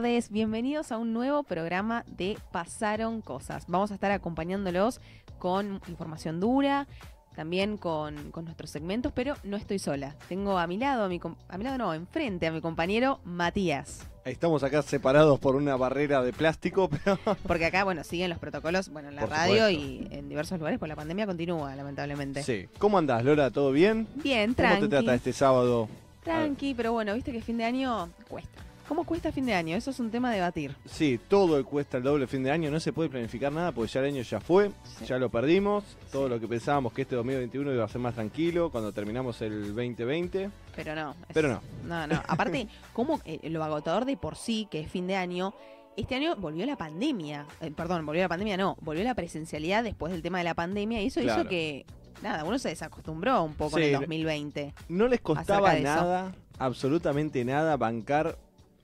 tardes, bienvenidos a un nuevo programa de Pasaron Cosas. Vamos a estar acompañándolos con información dura, también con, con nuestros segmentos, pero no estoy sola. Tengo a mi lado, a mi, a mi lado no, enfrente a mi compañero Matías. Estamos acá separados por una barrera de plástico, pero Porque acá, bueno, siguen los protocolos, bueno, en la Por radio supuesto. y en diversos lugares, pues la pandemia continúa, lamentablemente. sí. ¿Cómo andás, Lola? ¿Todo bien? Bien, ¿Cómo tranqui. te trata este sábado? Tranqui, pero bueno, viste que fin de año cuesta. ¿Cómo cuesta fin de año? Eso es un tema a debatir. Sí, todo cuesta el doble fin de año, no se puede planificar nada porque ya el año ya fue, Sí. ya lo perdimos, todo Sí. lo que pensábamos que este 2021 iba a ser más tranquilo cuando terminamos el 2020, Pero no. es- pero no. No, no. Aparte, como lo agotador de por sí, que es fin de año, este año volvió la pandemia. Eh, perdón, volvió la pandemia, no. Volvió la presencialidad después del tema de la pandemia y eso Claro. hizo que, nada, uno se desacostumbró un poco en Sí, el no- 2020. No les costaba nada, absolutamente nada, bancar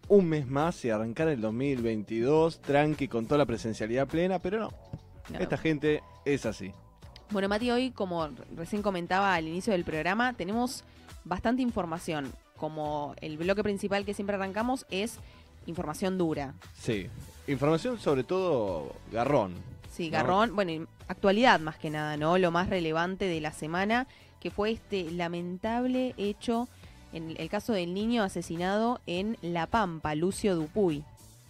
un mes más y arrancar el 2022 tranqui con toda la presencialidad plena, pero no, No. esta gente es así. Bueno, Mati, hoy, como re- recién comentaba al inicio del programa, tenemos bastante información. Como el bloque principal que siempre arrancamos es información dura. Sí, información sobre todo garrón. Sí, ¿no? Garrón, bueno, actualidad más que nada, ¿no? Lo más relevante de la semana, que fue este lamentable hecho en el caso del niño asesinado en La Pampa, Lucio Dupuy.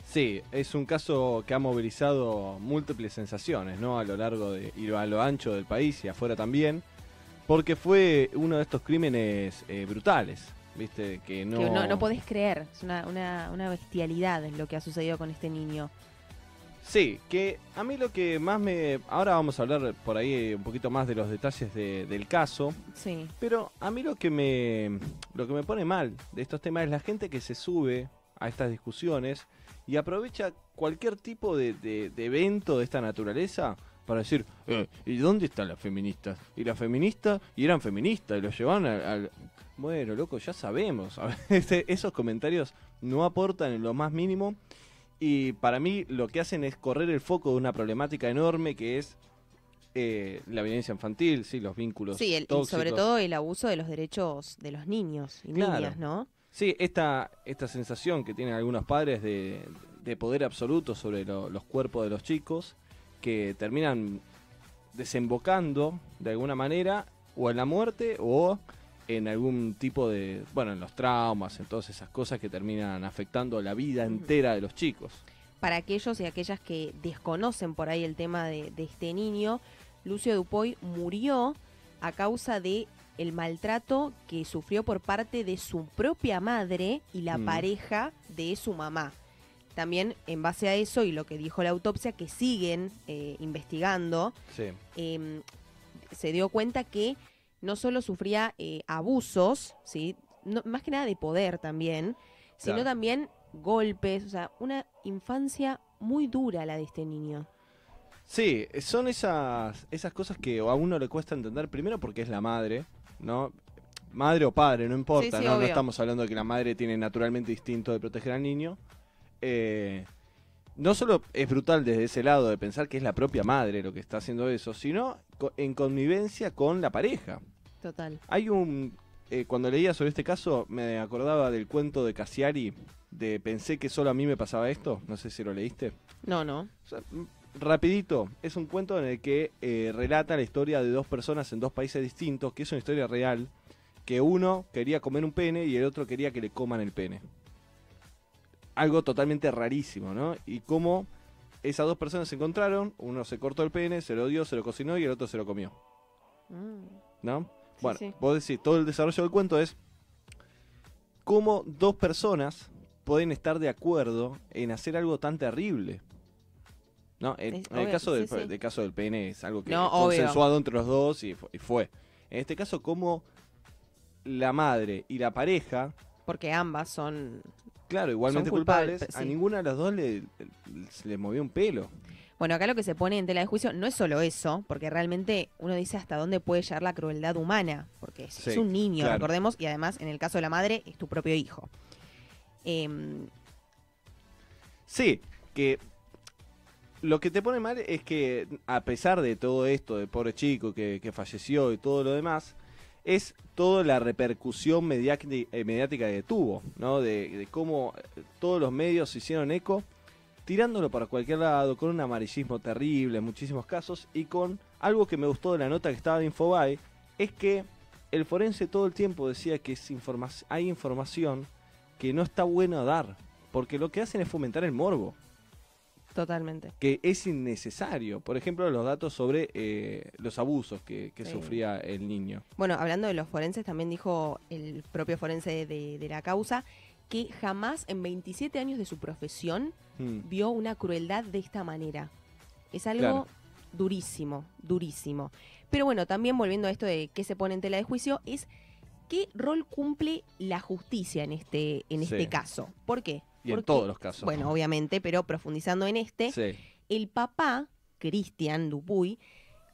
Sí, es un caso que ha movilizado múltiples sensaciones, ¿no? A lo largo de, y a lo ancho del país y afuera también, porque fue uno de estos crímenes eh, brutales, ¿viste? Que no... Que no, no podés creer, es una, una, una bestialidad lo que ha sucedido con este niño. Sí, que a mí lo que más me... Ahora vamos a hablar por ahí un poquito más de los detalles de- del caso, Sí, pero a mí lo que me lo que me pone mal de estos temas es la gente que se sube a estas discusiones y aprovecha cualquier tipo de, de- de evento de esta naturaleza para decir, "Eh, ¿y dónde están las feministas? Y las feministas, y eran feministas, y lo llevaban al... al-". Bueno, loco, ya sabemos. A ver, esos comentarios no aportan en lo más mínimo y para mí lo que hacen es correr el foco de una problemática enorme que es eh, la violencia infantil, sí, los vínculos sí el- y sobre todo el abuso de los derechos de los niños y Claro. niñas, ¿no? Sí, esta, esta sensación que tienen algunos padres de, de poder absoluto sobre lo- los cuerpos de los chicos, que terminan desembocando de alguna manera o en la muerte o en algún tipo de, bueno, en los traumas, en todas esas cosas que terminan afectando la vida entera de los chicos. Para aquellos y aquellas que desconocen por ahí el tema de, de este niño, Lucio Dupoy murió a causa de el maltrato que sufrió por parte de su propia madre y la Mm. pareja de su mamá. También en base a eso y lo que dijo la autopsia, que siguen eh, investigando, Sí. eh, se dio cuenta que no solo sufría eh, abusos, ¿sí? No- más que nada de poder también, sino Claro. también golpes, o sea, una infancia muy dura la de este niño. Sí, son esas, esas cosas que a uno le cuesta entender, primero porque es la madre, ¿no? Madre o padre, no importa, Sí, sí, ¿no? No estamos hablando de que la madre tiene naturalmente instinto de proteger al niño. Eh, no solo es brutal desde ese lado de pensar que es la propia madre lo que está haciendo eso, sino en connivencia con la pareja. Total. Hay un... eh, cuando leía sobre este caso me acordaba del cuento de Cassiari, de Pensé que solo a mí me pasaba esto, no sé si lo leíste. No, no. O sea, m- rapidito, es un cuento en el que eh, relata la historia de dos personas en dos países distintos, que es una historia real, que uno quería comer un pene y el otro quería que le coman el pene. Algo totalmente rarísimo, ¿no? Y cómo esas dos personas se encontraron, uno se cortó el pene, se lo dio, se lo cocinó y el otro se lo comió, Mm, ¿no? Bueno, sí. vos decís, todo el desarrollo del cuento es cómo dos personas pueden estar de acuerdo en hacer algo tan terrible. ¿No? En, Es en el caso, del, sí, caso del pene es algo que No, obvio. consensuado entre los dos y, fu- y fue. En este caso, cómo la madre y la pareja, porque ambas son... claro, igualmente Son culpables, culpables, a ninguna de las dos le, se le movió un pelo. Bueno, acá lo que se pone en tela de juicio no es solo eso, porque realmente uno dice hasta dónde puede llegar la crueldad humana, porque es, Sí, es un niño, claro. recordemos, y además en el caso de la madre es tu propio hijo. Em, Sí, que lo que te pone mal es que a pesar de todo esto, del pobre chico que, que falleció y todo lo demás, es toda la repercusión eh, mediática que tuvo, ¿no? De, de cómo eh, todos los medios hicieron eco, tirándolo para cualquier lado, con un amarillismo terrible en muchísimos casos, y con algo que me gustó de la nota que estaba en Infobae, es que el forense todo el tiempo decía que es informa- hay información que no está bueno dar, porque lo que hacen es fomentar el morbo Totalmente. que es innecesario. Por ejemplo, los datos sobre eh, los abusos que, que Sí. sufría el niño. Bueno, hablando de los forenses, también dijo el propio forense de, de la causa que jamás en 27 años de su profesión Mm, vio una crueldad de esta manera. Es algo Claro. durísimo, durísimo. Pero bueno, también volviendo a esto de qué se pone en tela de juicio, es qué rol cumple la justicia en este, en este caso. ¿Por qué? Y en Porque- todos los casos. Bueno, obviamente, pero profundizando en este, Sí. el papá, Cristian Dupuy,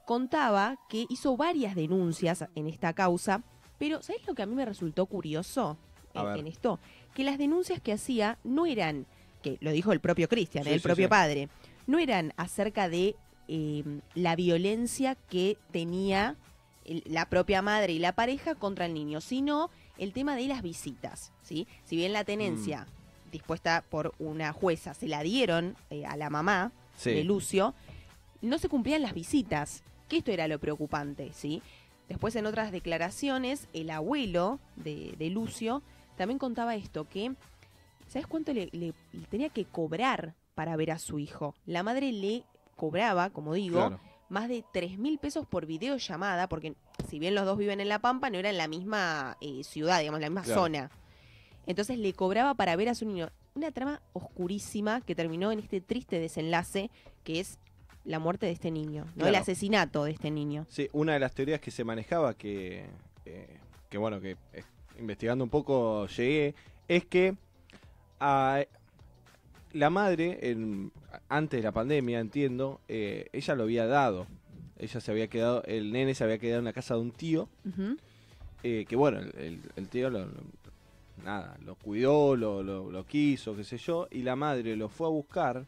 contaba que hizo varias denuncias en esta causa, pero ¿sabes lo que a mí me resultó curioso en esto? Que las denuncias que hacía no eran, que lo dijo el propio Cristian, Sí, el sí, propio sí. padre, no eran acerca de eh, la violencia que tenía el- la propia madre y la pareja contra el niño, sino el tema de las visitas, ¿sí? Si bien la tenencia Mm. dispuesta por una jueza se la dieron eh, a la mamá, de Lucio, no se cumplían las visitas, que esto era lo preocupante, ¿sí? Después en otras declaraciones, el abuelo de, de Lucio también contaba esto, que ¿sabes cuánto le, le- le tenía que cobrar para ver a su hijo? La madre le cobraba, como digo, Claro. más de 3 mil pesos por videollamada, porque si bien los dos viven en La Pampa, no era en la misma eh, ciudad, digamos, la misma Claro. zona. Entonces le cobraba para ver a su niño. Una trama oscurísima que terminó en este triste desenlace, que es la muerte de este niño, ¿no? El asesinato de este niño. Sí, una de las teorías que se manejaba, que, eh, que bueno, que investigando un poco llegué, es que a- la madre, en- antes de la pandemia, entiendo, eh, ella lo había dado. Ella se había quedado, el nene se había quedado en la casa de un tío, eh, que bueno, el, tío lo, lo- nada, lo cuidó, lo, lo- lo quiso, qué sé yo, y la madre lo fue a buscar.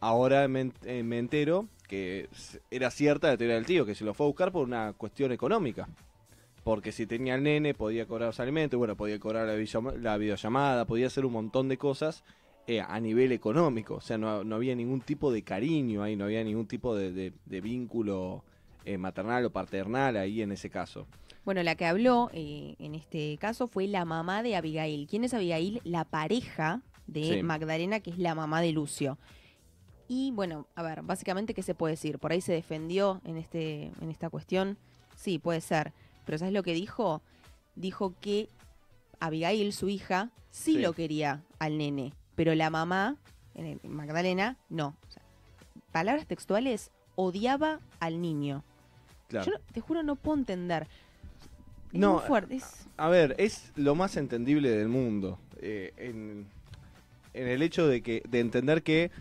Ahora me, eh, me entero que era cierta la teoría del tío, que se lo fue a buscar por una cuestión económica. Porque si tenía el nene, podía cobrar los alimentos, bueno, podía cobrar la, la videollamada, podía hacer un montón de cosas eh, a nivel económico. O sea, no, no había ningún tipo de cariño ahí, no había ningún tipo de, de- de vínculo eh, maternal o paternal ahí en ese caso. Bueno, la que habló eh, en este caso fue la mamá de Abigail. ¿Quién es Abigail? La pareja de Sí. Magdalena, que es la mamá de Lucio. Y bueno, a ver, básicamente, ¿qué se puede decir? Por ahí se defendió en, este, en esta cuestión. Sí, puede ser. Pero ¿sabes lo que dijo? Dijo que Abigail, su hija, sí, Sí. lo quería al nene, pero la mamá, Magdalena, no. O sea, palabras textuales, odiaba al niño. Claro. Yo no- te juro no puedo entender. Es No, muy fuerte. es- A ver, es lo más entendible del mundo. eh, en, en el hecho de que de entender que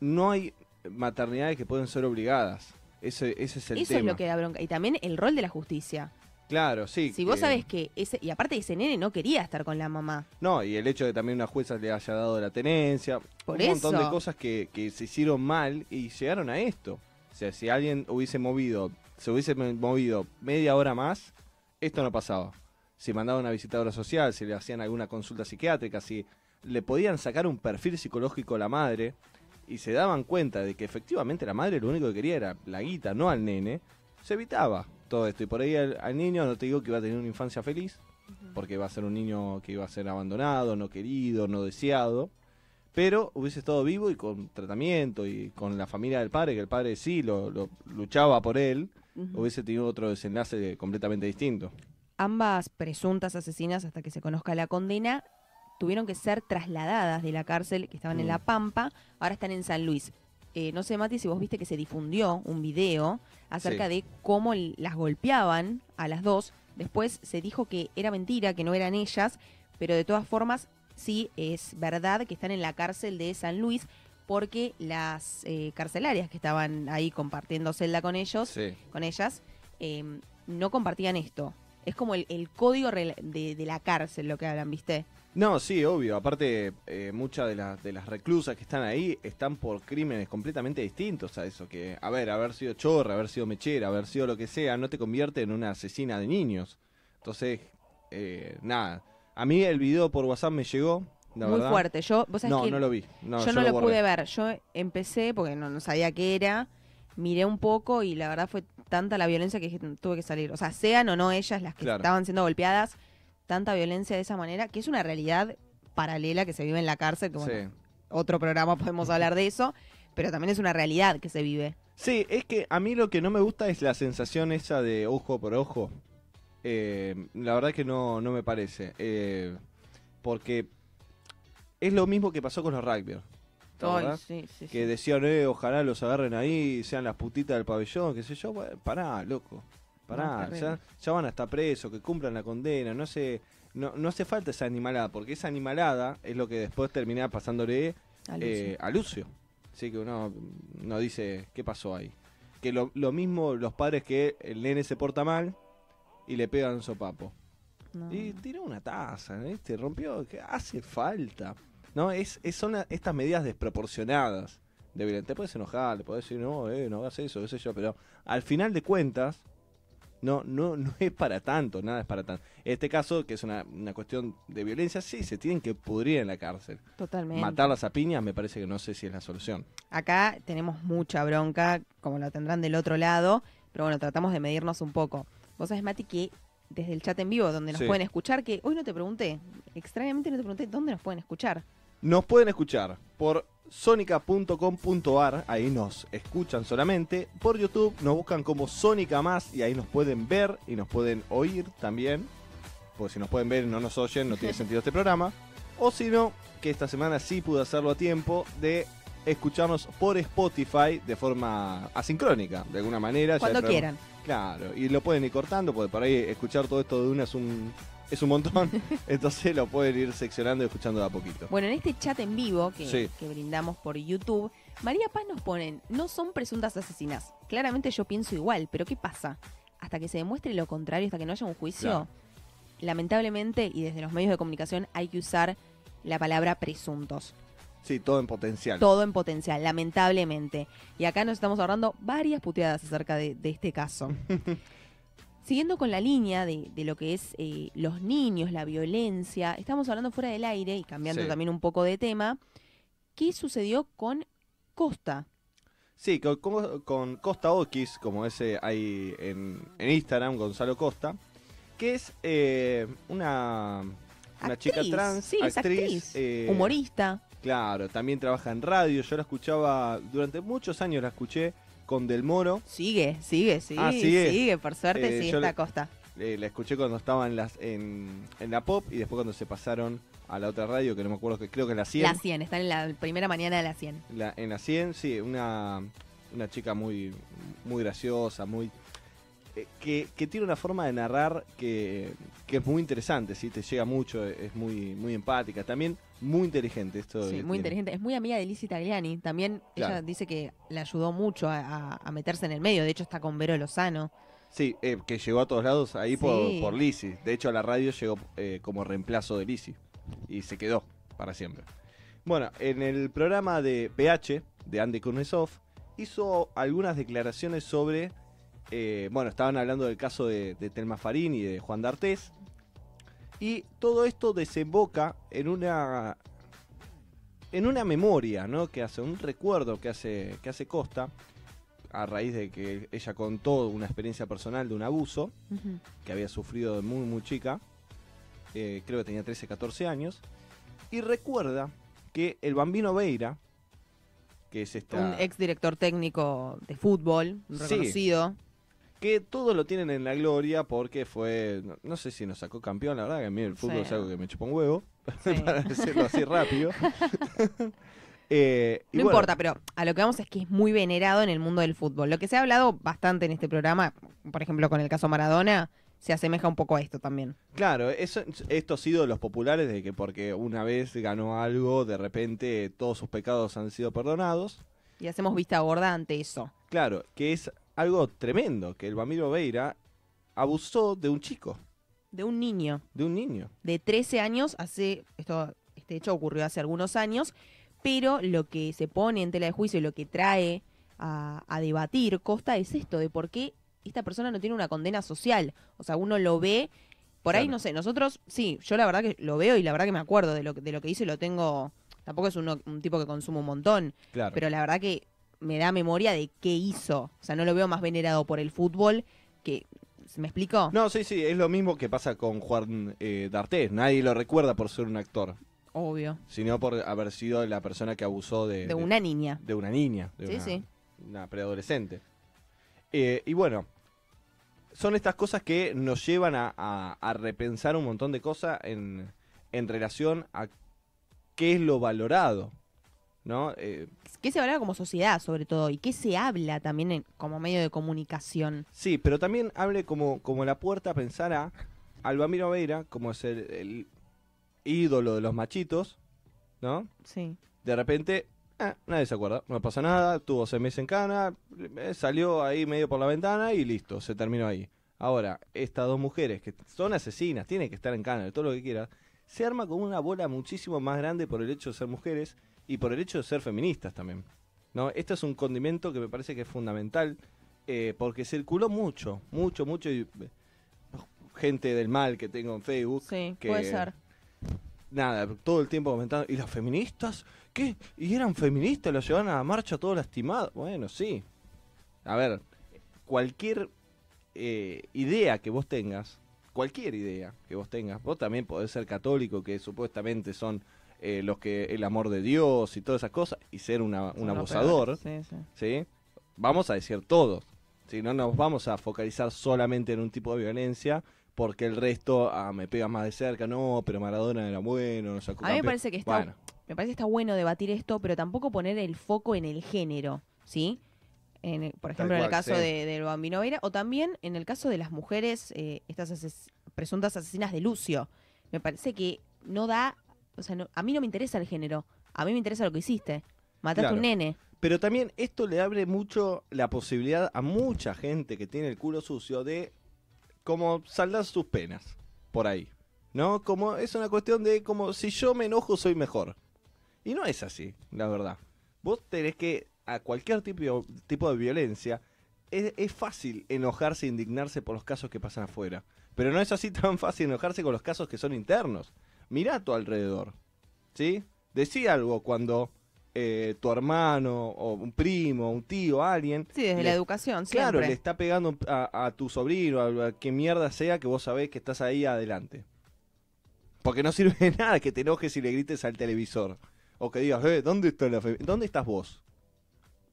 no hay maternidades que pueden ser obligadas. Ese, ese es el Eso tema. es lo que da bronca. Y también el rol de la justicia. Claro, sí. si vos que- sabés que ese, y aparte ese nene no quería estar con la mamá. No, y el hecho de que también una jueza le haya dado la tenencia. Por un montón de cosas que, que se hicieron mal y llegaron a esto. O sea, si alguien hubiese movido, se hubiese movido media hora más, esto no pasaba. Si mandaba una visitadora social, si le hacían alguna consulta psiquiátrica, si le podían sacar un perfil psicológico a la madre y se daban cuenta de que efectivamente la madre lo único que quería era la guita, no al nene, se evitaba todo esto. Y por ahí al, al niño no te digo que iba a tener una infancia feliz, porque va a ser un niño que iba a ser abandonado, no querido, no deseado, pero hubiese estado vivo y con tratamiento y con la familia del padre, que el padre sí lo, lo luchaba por él, hubiese tenido otro desenlace completamente distinto. Ambas presuntas asesinas, hasta que se conozca la condena, tuvieron que ser trasladadas de la cárcel que estaban en Mm. La Pampa, ahora están en San Luis. Eh, no sé, Mati, si vos viste que se difundió un video acerca Sí. de cómo las golpeaban a las dos. Después se dijo que era mentira, que no eran ellas, pero de todas formas sí es verdad que están en la cárcel de San Luis porque las eh, carcelarias que estaban ahí compartiendo celda con ellos Sí. con ellas, eh, no compartían esto. Es como el, el código de, de la cárcel lo que hablan, ¿viste? No, sí, obvio. Aparte, eh, muchas de, las de las reclusas que están ahí están por crímenes completamente distintos a eso. Que, a ver, haber sido chorra, haber sido mechera, haber sido lo que sea, no te convierte en una asesina de niños. Entonces, eh, nada. A mí el video por WhatsApp me llegó. La Muy verdad. fuerte. Yo, vos sabés No, que no lo vi. No, yo no lo pude ver. Yo empecé porque no, no sabía qué era. Miré un poco y la verdad fue tanta la violencia que tuve que salir. O sea, sean o no ellas las que Claro. estaban siendo golpeadas, tanta violencia de esa manera, que es una realidad paralela que se vive en la cárcel, que bueno, Sí. otro programa podemos hablar de eso, pero también es una realidad que se vive. Sí, es que a mí lo que no me gusta es la sensación esa de ojo por ojo. Eh, la verdad que no, no me parece. Eh, porque es lo mismo que pasó con los rugby. ¿te Ay, acordás? sí, sí, Que decían, eh, ojalá los agarren ahí, sean las putitas del pabellón, qué sé yo. Bueno, pará, loco. Pará, ya, ya van a estar presos, que cumplan la condena. No hace, no, no hace falta esa animalada, porque esa animalada es lo que después termina pasándole A Lucio. eh, a Lucio. Así que uno, no dice, ¿qué pasó ahí? Que lo, lo mismo los padres que el nene se porta mal y le pegan sopapo. No. Y tiró una taza, ¿viste? Rompió, que hace falta. ¿No? Es, es- son la- estas medidas desproporcionadas. De. Te puedes enojar, le puedes decir, no, eh, no hagas eso, qué sé yo, pero al final de cuentas, no, no, no es para tanto, nada es para tanto. En este caso, que es una, una cuestión de violencia, sí, se tienen que pudrir en la cárcel. Totalmente. Matarlas a piñas me parece que no sé si es la solución. Acá tenemos mucha bronca, como la tendrán del otro lado, pero bueno, tratamos de medirnos un poco. Vos sabés, Mati, que desde el chat en vivo, donde nos Sí. pueden escuchar, que hoy no te pregunté, extrañamente no te pregunté dónde nos pueden escuchar. Nos pueden escuchar por sonica.com.ar, ahí nos escuchan solamente. Por YouTube nos buscan como Sónica Más y ahí nos pueden ver y nos pueden oír también. Porque si nos pueden ver y no nos oyen, no tiene sentido este programa. O si no, que esta semana sí pude hacerlo a tiempo de escucharnos por Spotify de forma asincrónica, de alguna manera. Ya Cuando programa- quieran. Claro, y lo pueden ir cortando, porque por ahí escuchar todo esto de una es un, es un montón. Entonces lo pueden ir seccionando y escuchando de a poquito. Bueno, en este chat en vivo que, Sí. que brindamos por YouTube, María Paz nos ponen, no son presuntas asesinas. Claramente yo pienso igual, pero ¿qué pasa? Hasta que se demuestre lo contrario, hasta que no haya un juicio, Claro. lamentablemente, y desde los medios de comunicación hay que usar la palabra presuntos. Sí, todo en potencial. Todo en potencial, lamentablemente. Y acá nos estamos ahorrando varias puteadas acerca de, de este caso. Siguiendo con la línea de, de lo que es eh, los niños, la violencia, estamos hablando fuera del aire y cambiando Sí. también un poco de tema. ¿Qué sucedió con Costa? Sí, con, Costa Okis, como ese hay en, en Instagram, Gonzalo Costa, que es eh, una, una chica Actriz, trans, sí, es actriz, eh, humorista. Claro, también trabaja en radio. Yo la escuchaba, durante muchos años la escuché con Del Moro. Sigue, sigue, sigue, Ah, sigue. sigue, por suerte Eh, está le- Costa. Eh, la escuché cuando estaba en, las, en, en la pop y después cuando se pasaron a la otra radio, que no me acuerdo, que creo que la 100. La 100, está en la primera mañana de la 100. La- en la 100, sí, una, una chica muy, muy graciosa, muy que, que tiene una forma de narrar que, que es muy interesante, ¿sí? te llega mucho, es muy, muy empática, también muy inteligente. Esto Sí, muy tiene. inteligente. Es muy amiga de Lizzie Tagliani. También ella dice que le ayudó mucho a, a- a meterse en el medio. De hecho, está con Vero Lozano. Sí, eh, que llegó a todos lados ahí por, Sí. por Lizzy. De hecho, a la radio llegó eh, como reemplazo de Lizzy y se quedó para siempre. Bueno, en el programa de PH, de Andy Kuznetsov, hizo algunas declaraciones sobre. Eh, bueno, estaban hablando del caso de, de Telma Farín y de Juan D'Artés. Y todo esto desemboca en una. En una memoria, ¿no? Que hace, un recuerdo que hace, que hace Costa, a raíz de que ella contó una experiencia personal de un abuso que había sufrido de muy, muy chica. eh, creo que tenía 13, 14 años. Y recuerda que el Bambino Veira, que es esta. Un ex director técnico de fútbol, Sí. Que todos lo tienen en la gloria porque fue. No, no sé si nos sacó campeón, la verdad, que a mí el fútbol Sí. es algo que me chupa un huevo, Sí. para decirlo así rápido. Eh, No bueno, importa, pero a lo que vamos es que es muy venerado en el mundo del fútbol. Lo que se ha hablado bastante en este programa, por ejemplo con el caso Maradona, se asemeja un poco a esto también. Claro, eso, estos ídolos populares de que porque una vez ganó algo, de repente todos sus pecados han sido perdonados. Y hacemos vista gorda ante eso. Claro, que es algo tremendo, que el Bambino Veira abusó de un chico. De un niño de un niño. de 13 años, hace, esto, este hecho ocurrió hace algunos años, pero lo que se pone en tela de juicio y lo que trae a, a debatir Costa es esto, de por qué esta persona no tiene una condena social. O sea, uno lo ve, por ahí Claro. no sé, nosotros, sí, yo la verdad que lo veo y la verdad que me acuerdo de lo, que- de lo que hice, lo tengo, tampoco es uno- un tipo que consume un montón, Claro. pero la verdad que me da memoria de qué hizo. O sea, no lo veo más venerado por el fútbol que... ¿Se me explicó? No, sí, sí, es lo mismo que pasa con Juan eh, D'Artés. Nadie lo recuerda por ser un actor, Obvio. sino por haber sido la persona que abusó de, De una niña. de una niña, de Sí, una, sí. una preadolescente. Eh, y bueno, son estas cosas que nos llevan a, a- a repensar un montón de cosas en, en relación a qué es lo valorado, ¿no? Eh, ¿Qué se valora como sociedad, sobre todo? ¿Y qué se habla también en- como medio de comunicación? sí, pero también hable como, como la puerta a pensar a Albamiro Veira como es el, el ídolo de los machitos, ¿no? Sí. De repente, eh, nadie se acuerda, no pasa nada, tuvo seis meses en cana, eh, salió ahí medio por la ventana y listo, se terminó ahí. Ahora, estas dos mujeres que son asesinas, tienen que estar en cana, todo lo que quiera, se arma como una bola muchísimo más grande por el hecho de ser mujeres y por el hecho de ser feministas también. ¿no? Este es un condimento que me parece que es fundamental eh, porque circuló mucho, mucho, mucho y eh, gente del mal que tengo en Facebook Sí, que- puede ser. nada, todo el tiempo comentando, ¿y las feministas? ¿Qué? ¿Y eran feministas? ¿Los llevaban a la marcha todo lastimado? Bueno, sí. A ver, cualquier eh, idea que vos tengas, cualquier idea que vos tengas, vos también podés ser católico, que supuestamente son eh, los que el amor de Dios y todas esas cosas, y ser una- un abusador, Sí, sí. ¿sí? Vamos a decir todos. Si no nos vamos a focalizar solamente en un tipo de violencia, porque el resto ah, me pega más de cerca, no, pero Maradona era bueno, no sacó A mí me parece que está, Bueno, me parece que está bueno debatir esto, pero tampoco poner el foco en el género, ¿sí? En el- por ejemplo, en el caso sí. de, del Bambino Veira, o también en el caso de las mujeres, eh, estas ases- presuntas asesinas de Lucio. Me parece que no da, o sea, no- a mí no me interesa el género, a mí me interesa lo que hiciste. Mataste a un nene. Pero también esto le abre mucho la posibilidad a mucha gente que tiene el culo sucio de como saldar sus penas por ahí. ¿No? Como es una cuestión de como si yo me enojo soy mejor. Y no es así, la verdad. Vos tenés que a cualquier tipo, tipo de violencia es, es fácil enojarse e indignarse por los casos que pasan afuera. Pero no es así tan fácil enojarse con los casos que son internos. Mirá a tu alrededor. ¿Sí? Decí algo cuando eh, tu hermano o un primo, un tío, alguien. Sí, desde le- la educación, Claro, le está pegando a, a tu sobrino, a, a qué mierda sea que vos sabés que estás ahí adelante. Porque no sirve de nada que te enojes y le grites al televisor. O que digas, eh, ¿dónde, está la ¿dónde estás vos?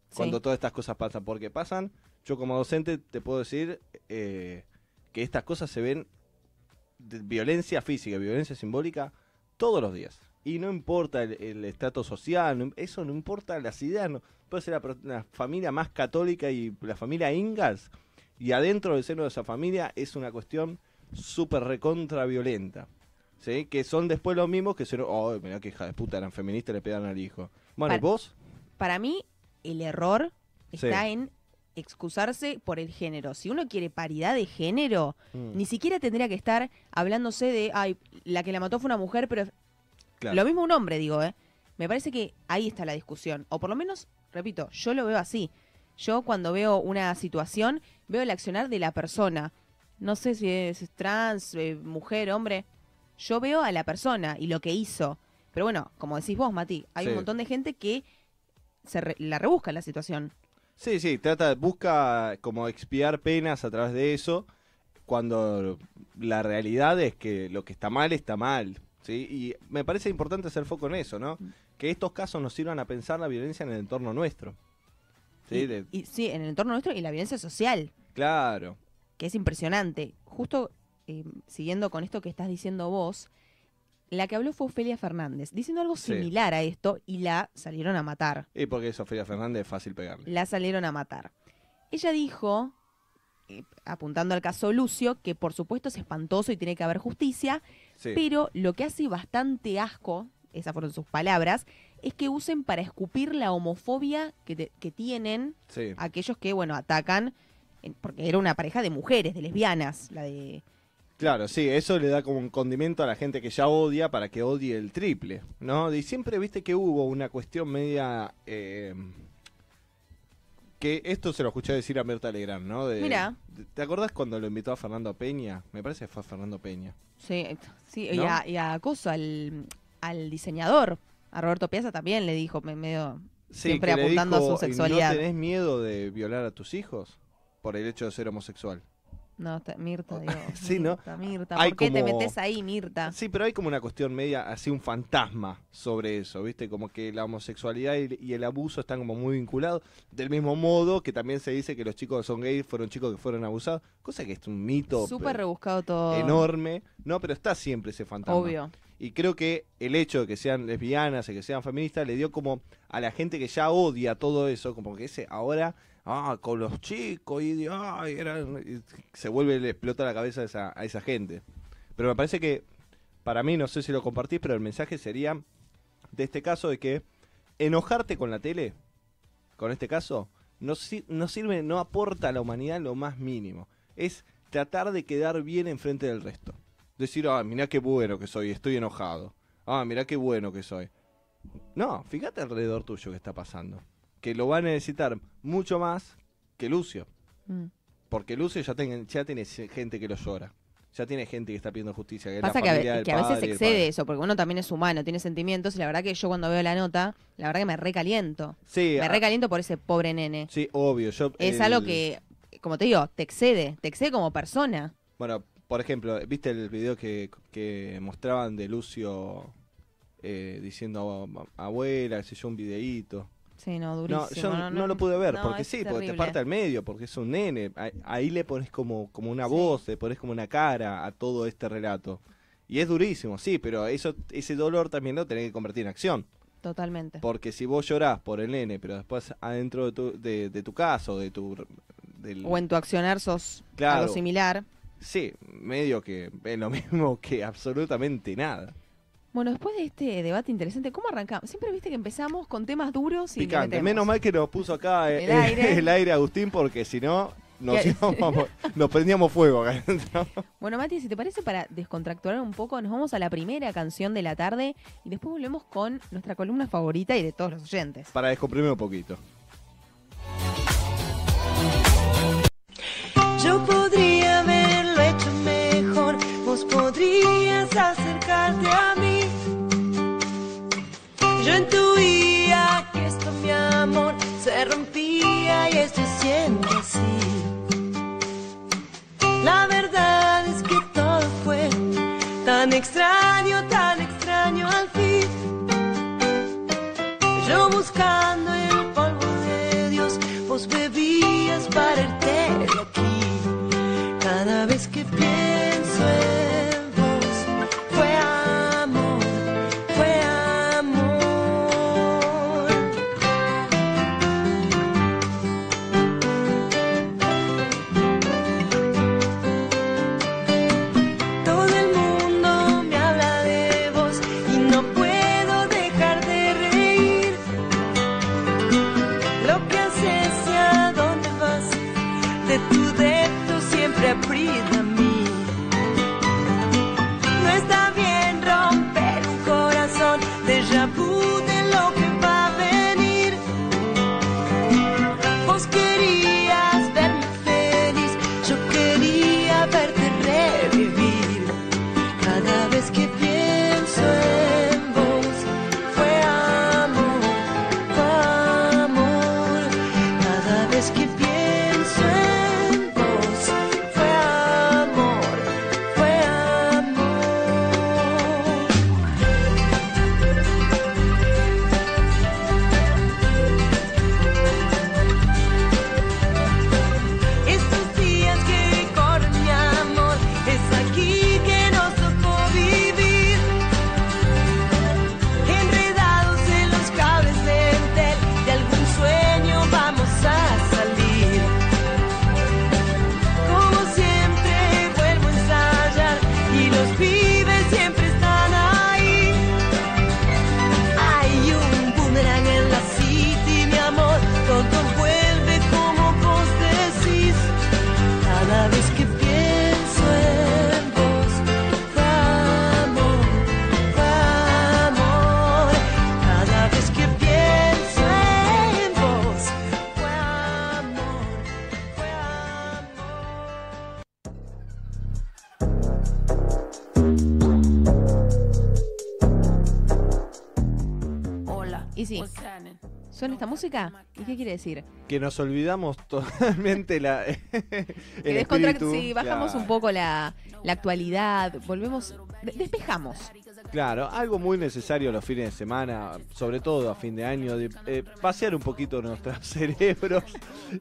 Sí. Cuando todas estas cosas pasan. Porque pasan, yo como docente te puedo decir eh, que estas cosas se ven de violencia física, violencia simbólica, todos los días. Y no importa el, el estrato social, no- eso no importa las ideas. No, puede ser la, familia más católica y la familia Ingalls. Y adentro del seno de esa familia es una cuestión súper recontra violenta. ¿Sí? Que son después los mismos que se... Oh, mirá que hija de puta, eran feministas y le pegan al hijo. Bueno, ¿y Para- vos? Para mí, el error Sí. está en excusarse por el género. Si uno quiere paridad de género, Mm, ni siquiera tendría que estar hablándose de, ay, la que la mató fue una mujer, pero claro. lo mismo un hombre, digo, ¿eh? Me parece que ahí está la discusión. O por lo menos, repito, yo lo veo así. Yo cuando veo una situación, veo el accionar de la persona. No sé si es trans, eh, mujer, hombre. Yo veo a la persona y lo que hizo. Pero bueno, como decís vos, Mati, hay Sí. un montón de gente que se re- la rebusca la situación. Sí, sí, trata, busca como expiar penas a través de eso, cuando la realidad es que lo que está mal está mal, ¿sí? Y me parece importante hacer foco en eso, ¿no? Que estos casos nos sirvan a pensar la violencia en el entorno nuestro. ¿Sí? Y, De- y sí, en el entorno nuestro y la violencia social, claro. que es impresionante. Justo eh, siguiendo con esto que estás diciendo vos, la que habló fue Ofelia Fernández, diciendo algo Sí. similar a esto y la salieron a matar. Y porque Sofía Fernández es fácil pegarle. La salieron a matar. Ella dijo, eh, apuntando al caso Lucio, que por supuesto es espantoso y tiene que haber justicia, Sí. pero lo que hace bastante asco, esas fueron sus palabras, es que usen para escupir la homofobia que, te- que tienen sí. aquellos que, bueno, atacan, porque era una pareja de mujeres, de lesbianas, la de Claro, sí, eso le da como un condimento a la gente que ya odia para que odie el triple, ¿no? Y siempre viste que hubo una cuestión media... eh, que esto se lo escuché decir a Berta Legrand, ¿no? De- Mira. ¿Te acordás cuando lo invitó a Fernando Peña? Me parece que fue a Fernando Peña. Sí, sí y, a, y a al, al diseñador, a Roberto Piazza también le dijo, me- medio Sí, siempre apuntando dijo, a su "¿Y sexualidad. ¿No tenés miedo de violar a tus hijos por el hecho de ser homosexual? No, está- Mirta, digo. Sí, ¿no? Mirta, Mirta, Hay ¿por qué te como- metes ahí, Mirta? Sí, pero hay como una cuestión media, así un fantasma sobre eso, ¿viste? Como que la homosexualidad y, y el abuso están como muy vinculados, del mismo modo que también se dice que los chicos son gays fueron chicos que fueron abusados, cosa que es un mito Súper pe- rebuscado todo. enorme, no, pero está siempre ese fantasma. Obvio. Y creo que el hecho de que sean lesbianas y que sean feministas le dio como a la gente que ya odia todo eso, como que ese ahora, ah, con los chicos, y y se vuelve, le explota la cabeza a esa, a esa gente. Pero me parece que, para mí, no sé si lo compartís, pero el mensaje sería de este caso de que enojarte con la tele, con este caso, no, no sirve, no aporta a la humanidad lo más mínimo. Es tratar de quedar bien enfrente del resto. Decir, ah, mirá qué bueno que soy, estoy enojado. Ah, mirá qué bueno que soy. No, fíjate alrededor tuyo que está pasando. Que lo va a necesitar mucho más que Lucio. Mm. Porque Lucio ya, ten- ya tiene gente que lo llora. Ya tiene gente que está pidiendo justicia. Que es Pasa la que a, que a veces excede eso, porque uno también es humano, tiene sentimientos, y la verdad que yo cuando veo la nota, la verdad que me recaliento. Sí, Me ah, recaliento por ese pobre nene. sí, obvio. Yo, Es el- algo que, como te digo, te excede, te excede como persona. Bueno, por ejemplo, ¿viste el video que, que mostraban de Lucio eh, diciendo "A- abuela, sé yo, un videíto? Sí, no, No, durísimo. yo no, lo pude ver, no, porque sí, porque te parte al medio, porque es un nene. Ahí, ahí le pones como, como una Sí. voz, le pones como una cara a todo este relato. Y es durísimo, sí, pero eso ese dolor también lo tenés que convertir en acción. Totalmente. Porque si vos llorás por el nene, pero después adentro de tu, de, de tu caso, de tu... Del, O en tu accionar sos Claro. algo similar. Sí, medio que es lo mismo que absolutamente nada. Bueno, después de este debate interesante, ¿cómo arrancamos? Siempre viste que empezamos con temas duros y Picante. Menos mal que nos puso acá eh, El aire. el aire Agustín, porque si no, nos, ¿Qué? íbamos- nos prendíamos fuego acá adentro. Bueno, Mati, si te parece, para descontracturar un poco, nos vamos a la primera canción de la tarde y después volvemos con nuestra columna favorita y de todos los oyentes. Para descomprimir un poquito. Yo podría acercarte a mí. Yo intuía que esto, mi amor, se rompía y estoy siendo así. La verdad es que todo fue tan extraño, tan música? ¿Y qué quiere decir? Que nos olvidamos totalmente la. el Que descontract- espíritu. sí, bajamos Claro. un poco la, la actualidad, volvemos, de- despejamos. Claro, algo muy necesario los fines de semana, sobre todo a fin de año, de eh, pasear un poquito nuestros cerebros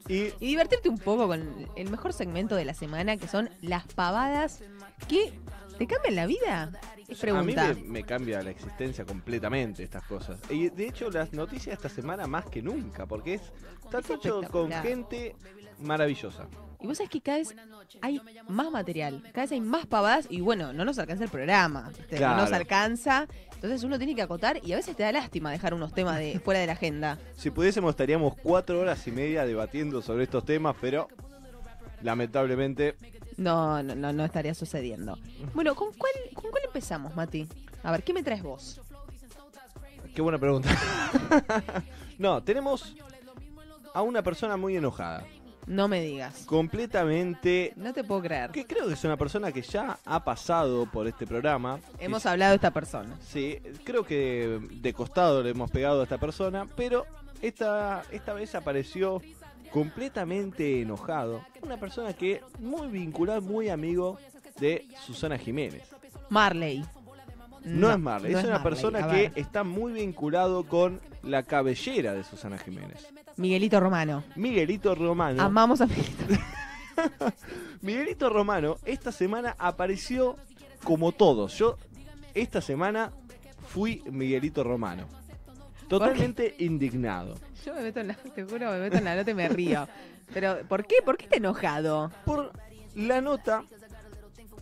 y Y divertirte un poco con el mejor segmento de la semana, que son las pavadas que te cambian la vida. Es a mí me, me cambia la existencia completamente estas cosas. Y de hecho las noticias esta semana más que nunca, porque es, está Es hecho con gente maravillosa. Y vos sabés que cada vez hay más material, cada vez hay más pavadas y bueno, no nos alcanza el programa, no nos alcanza. Entonces uno tiene que acotar y a veces te da lástima dejar unos temas de fuera de la agenda. Si pudiésemos estaríamos cuatro horas y media debatiendo sobre estos temas, pero lamentablemente No, no, no, no estaría sucediendo. Bueno, ¿con cuál, ¿con cuál empezamos, Mati? A ver, ¿qué me traes vos? Qué buena pregunta. no, tenemos a una persona muy enojada. No me digas. Completamente. No te puedo creer. Que creo que es una persona que ya ha pasado por este programa. Hemos hablado de esta persona. Sí, creo que de costado le hemos pegado a esta persona, pero esta, esta vez apareció completamente enojado. Una persona que muy vinculada, muy amigo de Susana Jiménez. Marley. No, es Marley, no es una Marley. persona que está muy vinculado con la cabellera de Susana Jiménez. Miguelito Romano. Miguelito Romano. Amamos a Miguelito. Miguelito Romano esta semana apareció como todos. Yo esta semana fui Miguelito Romano. Totalmente indignado. Yo me meto en la, te juro, me meto en la nota y me río. Pero, ¿por qué? ¿Por qué está enojado? Por la nota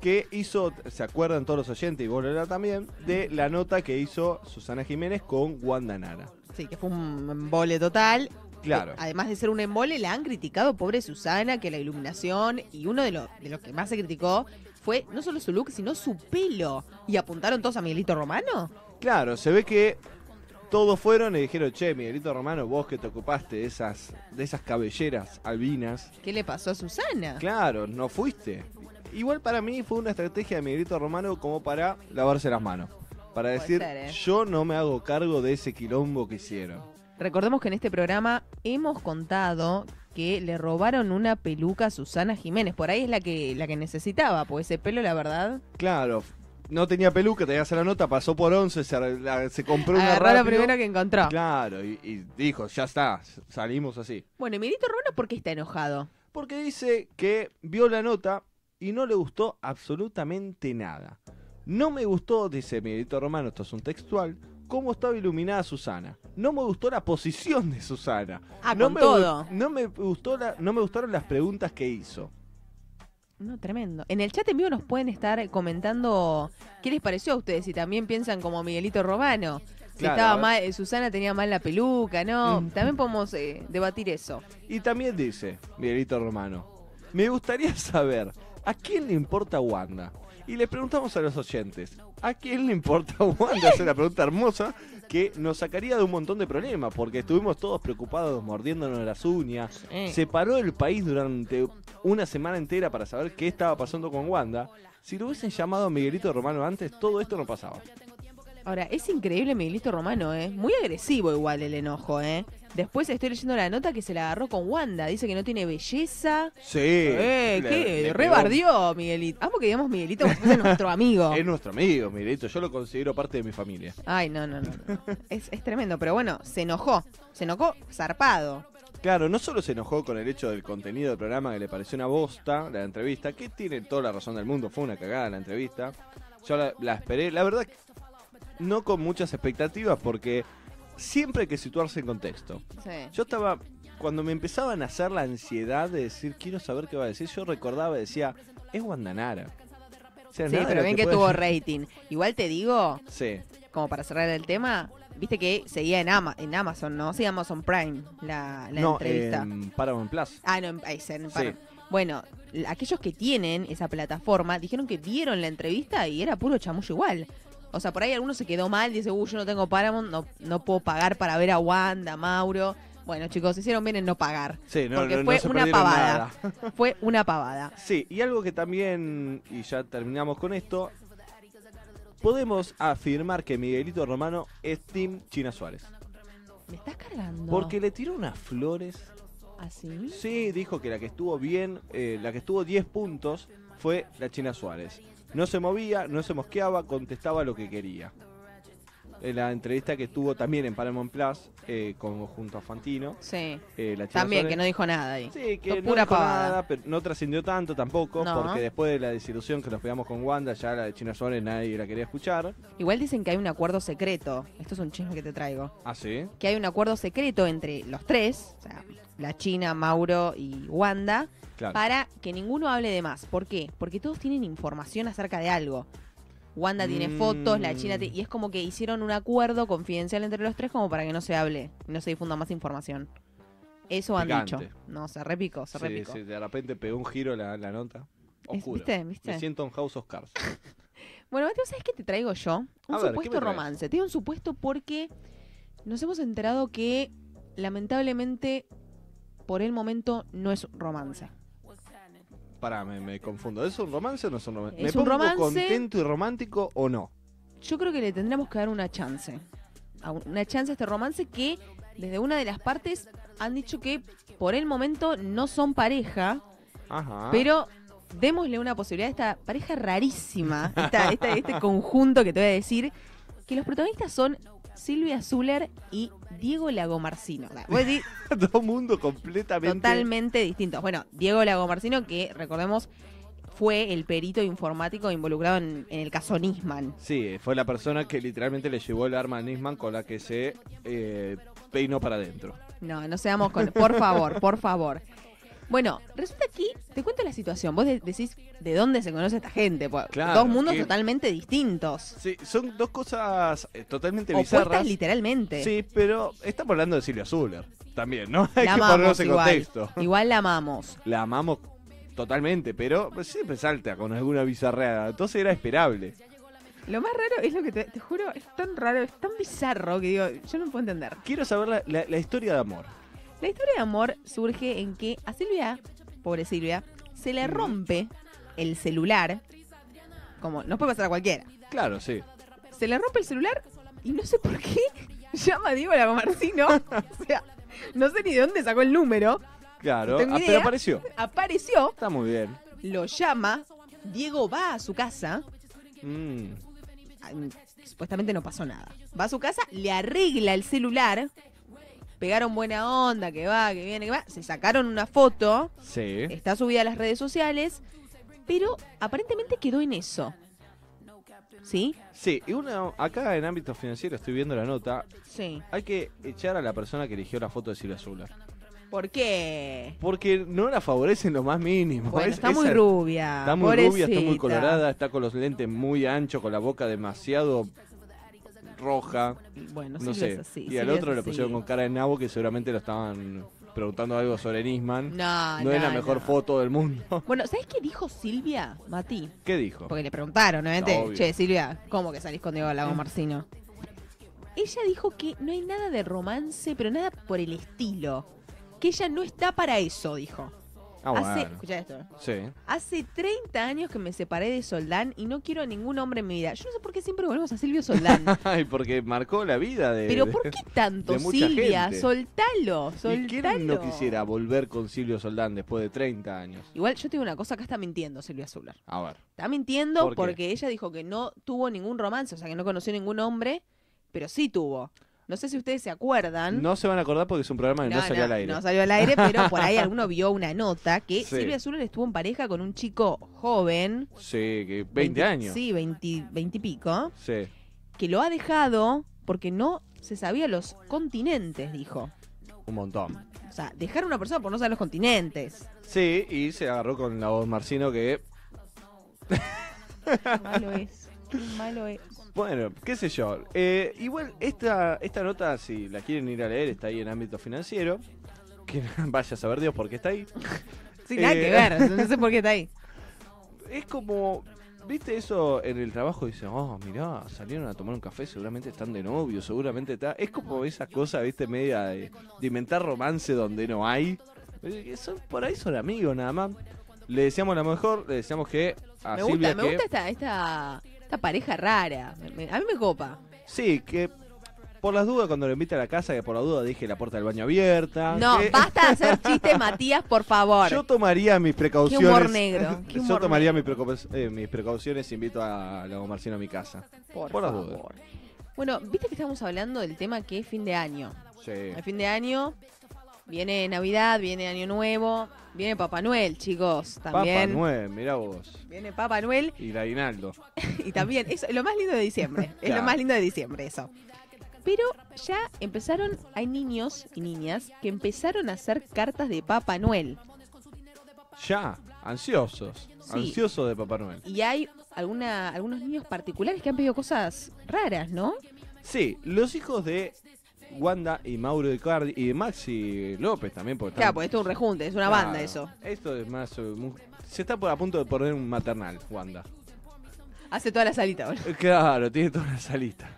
que hizo, ¿se acuerdan todos los oyentes y vos también? De la nota que hizo Susana Jiménez con Wanda Nara. Sí, que fue un embole total. Claro. Eh, además de ser un embole, la han criticado, pobre Susana, que la iluminación. Y uno de los de los que más se criticó fue no solo su look, sino su pelo. ¿Y apuntaron todos a Miguelito Romano? Claro, se ve que todos fueron y dijeron, che, Miguelito Romano, vos que te ocupaste de esas, de esas cabelleras albinas. ¿Qué le pasó a Susana? Claro, no fuiste. Igual para mí fue una estrategia de Miguelito Romano como para lavarse las manos. Para Puede decir, ser, ¿eh? yo no me hago cargo de ese quilombo que hicieron. Recordemos que en este programa hemos contado que le robaron una peluca a Susana Jiménez. Por ahí es la que, la que necesitaba, pues ese pelo, la verdad. Claro, no tenía peluca, tenía que hacer la nota, pasó por 11, se, arregla- se compró una Agarró lo rápido. primero que encontró. Claro, y, y dijo, ya está, salimos así. Bueno, y Miguelito Romano, ¿por qué está enojado? Porque dice que vio la nota y no le gustó absolutamente nada. No me gustó, dice Miguelito Romano, esto es un textual, cómo estaba iluminada Susana. No me gustó la posición de Susana. Ah, no con me, todo. No me, gustó la- no me gustaron las preguntas que hizo. No, tremendo. En el chat en vivo nos pueden estar comentando qué les pareció a ustedes, si también piensan como Miguelito Romano. Si Claro, estaba mal, eh, Susana tenía mal la peluca, ¿no? Mm. También podemos eh, debatir eso. Y también dice Miguelito Romano, me gustaría saber, ¿a quién le importa Wanda? Y le preguntamos a los oyentes, ¿a quién le importa Wanda? Es una pregunta hermosa que nos sacaría de un montón de problemas, porque estuvimos todos preocupados mordiéndonos las uñas. Eh. Se paró el país durante una semana entera para saber qué estaba pasando con Wanda. Si lo hubiesen llamado a Miguelito Romano antes, todo esto no pasaba. Ahora, es increíble Miguelito Romano, ¿eh? Muy agresivo igual el enojo, ¿eh? Después estoy leyendo la nota que se la agarró con Wanda. Dice que no tiene belleza. Sí. eh, le- ¿qué? le Rebardió Miguelito. Amo que digamos Miguelito como fuese nuestro amigo. Es nuestro amigo, Miguelito. Yo lo considero parte de mi familia. Ay, no, no, no. no. Es, es tremendo, pero bueno, se enojó. Se enojó zarpado. Claro, no solo se enojó con el hecho del contenido del programa que le pareció una bosta, la entrevista, que tiene toda la razón del mundo, fue una cagada la entrevista. Yo la, la esperé, la verdad, no con muchas expectativas, porque siempre hay que situarse en contexto. Sí. Yo estaba, cuando me empezaba a nacer la ansiedad de decir, quiero saber qué va a decir, yo recordaba y decía, es Guandanara. O sea, Sí, pero bien que tuvo rating. Igual te digo, Sí, como para cerrar el tema, viste que seguía en, Ama en Amazon, ¿no? Sí, Amazon Prime, la, la no, entrevista. en Paramount Plus. Ah, no, en, en Sí. Par- Bueno, aquellos que tienen esa plataforma dijeron que vieron la entrevista y era puro chamullo igual. O sea, por ahí alguno se quedó mal, dice, uy, yo no tengo Paramount, no, no puedo pagar para ver a Wanda, Mauro. Bueno, chicos, hicieron bien en no pagar. Sí, no, porque no- no fue se una pavada. nada. Fue una pavada. Sí, y algo que también, y ya terminamos con esto, podemos afirmar que Miguelito Romano es Team China Suárez. Me estás cargando. Porque le tiró unas flores. ¿Así? Sí, dijo que la que estuvo bien, eh, la que estuvo 10 puntos fue la China Suárez. No se movía, no se mosqueaba, contestaba lo que quería. La entrevista que tuvo también en Paramount Plus, eh, con, junto a Fantino. Sí. eh, la También, que no dijo nada ahí. Sí, que Fue no dijo nada, pero no trascendió tanto tampoco, No. porque después de la desilusión que nos pegamos con Wanda, ya la de China Suárez nadie la quería escuchar. Igual dicen que hay un acuerdo secreto. Esto es un chisme que te traigo. Ah, sí. Que hay un acuerdo secreto entre los tres, o sea, la China, Mauro y Wanda, Claro. para que ninguno hable de más. ¿Por qué? Porque todos tienen información acerca de algo. Wanda tiene Mm. fotos, la China ti- y es como que hicieron un acuerdo confidencial entre los tres como para que no se hable, no se difunda más información. Eso han Picante. dicho. No, se repicó, se Sí, repicó. sí, de repente pegó un giro la, la nota. Oscuro. ¿Viste? ¿Viste? Me siento en House of Cards. Bueno, Mateo, ¿sabes qué te traigo yo? Un A ver, ¿qué me supuesto traes? romance. Te digo un supuesto porque nos hemos enterado que lamentablemente por el momento no es romance. Pará, me, me confundo. ¿Es un romance o no es un romance? Es ¿Me un pongo romance. contento y romántico o no? Yo creo que le tendremos que dar una chance. Una chance a este romance que desde una de las partes han dicho que por el momento no son pareja, Ajá. pero démosle una posibilidad a esta pareja rarísima, esta- esta- este conjunto que te voy a decir, que los protagonistas son Silvia Zuller y Diego Lagomarcino. O sea, voy a decir Dos mundos completamente. totalmente distintos. Bueno, Diego Lagomarcino, que recordemos fue el perito informático involucrado en, en el caso Nisman. Sí, fue la persona que literalmente le llevó el arma a Nisman con la que se eh, peinó para adentro. No, no seamos con... Por favor, por favor. Bueno, resulta que, te cuento la situación, vos de- decís de dónde se conoce esta gente, pues, Claro, dos mundos que- totalmente distintos, Sí, son dos cosas eh, totalmente opuestas bizarras. literalmente. Sí, pero estamos hablando de Silvia Zuller también, ¿no? Hay La que ponernos en igual. contexto. Igual la amamos. La amamos totalmente, pero siempre salta con alguna bizarreada. Entonces era esperable. Lo más raro es lo que te, te juro, es tan raro, es tan bizarro que digo, yo no puedo entender. Quiero saber la, la- la historia de amor. La historia de amor surge en que a Silvia, pobre Silvia, se le rompe el celular, como nos puede pasar a cualquiera. Claro, sí. Se le rompe el celular y no sé por qué llama a Diego Lagomarcino. o sea, no sé ni de dónde sacó el número. Claro. Ah, pero apareció. Apareció, Está muy bien. lo llama, Diego va a su casa. Mm. Supuestamente no pasó nada. Va a su casa, le arregla el celular. Pegaron buena onda, que va, que viene, que va. Se sacaron una foto. Sí. Está subida a las redes sociales. Pero aparentemente quedó en eso. ¿Sí? Sí, y uno, acá en ámbito financiero estoy viendo la nota. Sí. Hay que echar a la persona que eligió la foto de Silvia Zuller. ¿Por qué? Porque no la favorecen lo más mínimo. Bueno, Es- está muy rubia. Está muy rubia, está muy colorada, está con los lentes muy anchos, con la boca demasiado roja. Bueno, No sé. es así, y al otro le pusieron con cara de nabo que seguramente lo estaban preguntando algo sobre Nisman. No, No es la no, mejor no. foto del mundo. Bueno, ¿sabes qué dijo Silvia, Mati? ¿Qué dijo? Porque le preguntaron, obviamente, che, Silvia, ¿cómo que salís con Diego Lago Marcino? Ella dijo que no hay nada de romance, pero nada por el estilo. Que ella no está para eso, dijo. Ah, Hace, bueno. escuchá esto. Sí. Hace 30 años que me separé de Soldán y no quiero a ningún hombre en mi vida. Yo no sé por qué siempre volvemos a Silvio Soldán. Ay, porque marcó la vida de. Pero ¿por qué tanto, Silvia? gente. Soltalo, soltalo. ¿Y quién no quisiera volver con Silvio Soldán después de 30 años? Igual yo te digo una cosa, acá está mintiendo Silvia Zuller. A ver. Está mintiendo porque ella dijo que no tuvo ningún romance, o sea, que no conoció ningún hombre, pero sí tuvo. No sé si ustedes se acuerdan. No se van a acordar porque es un programa que no, salió al aire. no salió al aire, pero por ahí alguno vio una nota que Sí. Silvia Zuller estuvo en pareja con un chico joven. Sí, que 20 años. Sí, 20, 20 y pico. Sí. Que lo ha dejado porque no se sabía los continentes, dijo. Un montón. O sea, dejar a una persona por no saber los continentes. Sí, y se agarró con la voz Marcino que, Qué malo es. Qué malo es. bueno, qué sé yo. Eh, igual esta, esta nota, si la quieren ir a leer, está ahí en ámbito financiero. Que vaya a saber Dios por qué está ahí. Sin nada Eh, que ver, no sé por qué está ahí. Es como, ¿viste eso en el trabajo? Dicen, oh, mirá, salieron a tomar un café, seguramente están de novio, seguramente está... Es como esa cosa, ¿viste? Media de, de inventar romance donde no hay. Eh, Son, por ahí son amigos nada más. Le deseamos lo mejor, le deseamos que a Me Silvia gusta, me que... gusta esta, esta, esta pareja rara. Me- a mí me copa. Sí, que por las dudas, cuando lo invite a la casa, que por la duda dije la puerta del baño abierta. No, que- basta de hacer chistes, Matías, por favor. Yo tomaría mis Qué precauciones. humor negro. Qué Yo humor tomaría mis, precau- eh, mis precauciones y invito a la Marcino a mi casa. Por, por las favor. dudas. Bueno, viste que estamos hablando del tema que es fin de año. Sí. El fin de año viene Navidad, viene Año Nuevo, viene Papá Noel, chicos. Papá También Noel, mirá vos. viene Papá Noel Y el aguinaldo. y también eso es lo más lindo de diciembre. Es lo más lindo de diciembre eso. Pero ya empezaron, hay niños y niñas que empezaron a hacer cartas de Papá Noel. Ya, ansiosos. Sí. Ansiosos de Papá Noel. Y hay alguna, algunos niños particulares que han pedido cosas raras, ¿no? Sí, los hijos de Wanda y Mauro Icardi y Maxi López también. Porque Claro, están- pues esto es un rejunte, es una Claro, banda eso. Esto es más. eh, Se está por a punto de poner un maternal, Wanda. Hace toda la salita, boludo. Eh, Claro, tiene toda una salita.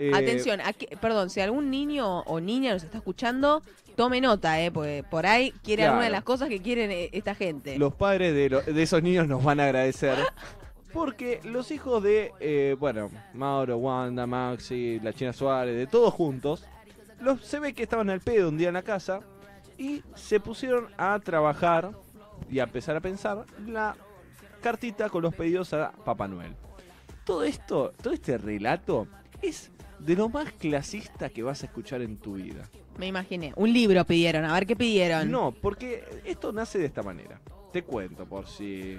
Eh, Atención, aquí- perdón, si algún niño o niña nos está escuchando, tome nota, ¿eh? Porque por ahí quiere Claro. alguna de las cosas que quieren esta gente. Los padres de, lo- de esos niños nos van a agradecer. Porque los hijos de, eh, bueno, Mauro, Wanda, Maxi, la China Suárez, de todos juntos, los, se ve que estaban al pedo un día en la casa y se pusieron a trabajar y a empezar a pensar la cartita con los pedidos a Papá Noel. Todo esto, todo este relato es de lo más clasista que vas a escuchar en tu vida. Me imaginé. Un libro pidieron, a ver qué pidieron. No, porque esto nace de esta manera. Te cuento por si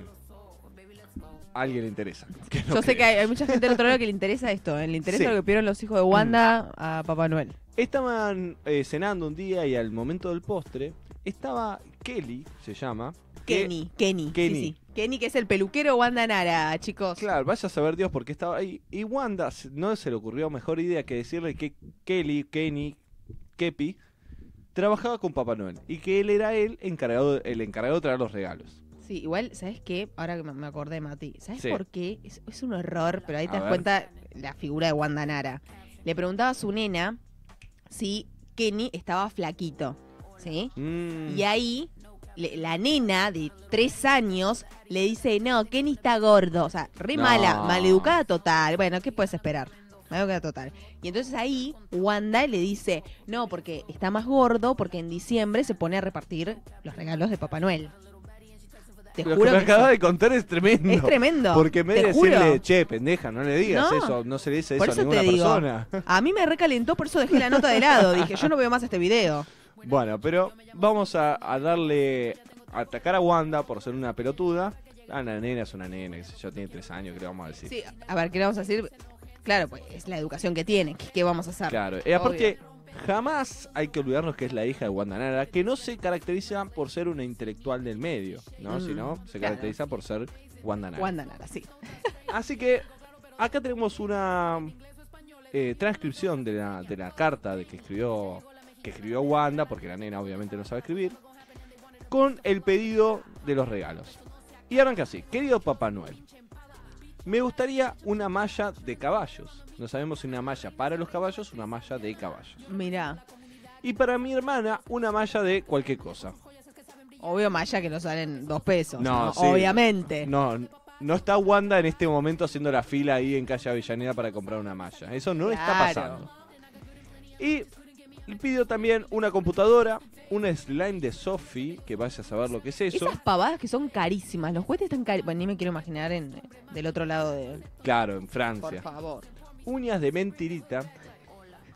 a alguien le interesa. que no Yo sé creo. que hay, hay mucha gente del otro lado que le interesa esto, ¿eh? le interesa Sí. lo que pidieron los hijos de Wanda a Papá Noel. Estaban eh, cenando un día y al momento del postre estaba Kelly, se llama. que- Kenny, Kenny, sí, Kenny. sí. Kenny, que es el peluquero Wanda Nara, chicos. Claro, vaya a saber Dios por qué estaba ahí. Y Wanda s- no se le ocurrió mejor idea que decirle que Kelly, Kenny, Kepi, trabajaba con Papá Noel. Y que él era el encargado, el encargado de traer los regalos. Sí, igual, ¿sabes qué? Ahora que me- acordé, Mati. ¿Sabes Sí. por qué? Es, es un horror, pero ahí te A das ver. cuenta la figura de Wanda Nara. Le preguntaba a su nena si Kenny estaba flaquito, ¿sí? Mm, Y ahí le- la nena de tres años le dice, no, Kenny está gordo. O sea, re No. mala, maleducada total. Bueno, ¿qué puedes esperar? Maleducada total. Y entonces ahí Wanda le dice, no, porque está más gordo, porque en diciembre se pone a repartir los regalos de Papá Noel. Te Lo que me que acabas de contar es tremendo. es tremendo. Porque en vez te de juro. decirle, che, pendeja, no le digas No. eso, no se le dice eso a ninguna digo. persona. A mí me recalentó, por eso dejé la nota de lado. Dije, yo no veo más este video. Bueno, pero vamos a, a darle, a atacar a Wanda por ser una pelotuda. Ah, la nena es una nena, sé yo, tiene tres años, ¿qué le vamos a decir? Sí, a ver, ¿qué le vamos a decir? Claro, pues es la educación que tiene. ¿Qué, qué vamos a hacer? Claro, y aparte, jamás hay que olvidarnos que es la hija de Wanda Nara, que no se caracteriza por ser una intelectual del medio, ¿no? Mm, Sino se claro. caracteriza por ser Wanda Nara. Wanda Nara, sí. Así que acá tenemos una eh, transcripción de la, de la carta de que escribió que escribió Wanda, porque la nena obviamente no sabe escribir, con el pedido de los regalos. Y arranca así, querido Papá Noel, me gustaría una malla de caballos. No sabemos si una malla para los caballos o una malla de caballos. Mirá, Y para mi hermana, una malla de cualquier cosa. obvio Maya que no salen dos pesos. No, No, sí. obviamente. No, no está Wanda en este momento haciendo la fila ahí en calle Avellaneda para comprar una malla. Eso no está pasando. Y le pido también una computadora, un slime de Sophie, que vaya a saber lo que es eso. Esas pavadas que son carísimas. Los juguetes están carísimos. Bueno, ni me quiero imaginar en, del otro lado de. Claro, en Por Francia. favor. Uñas de mentirita.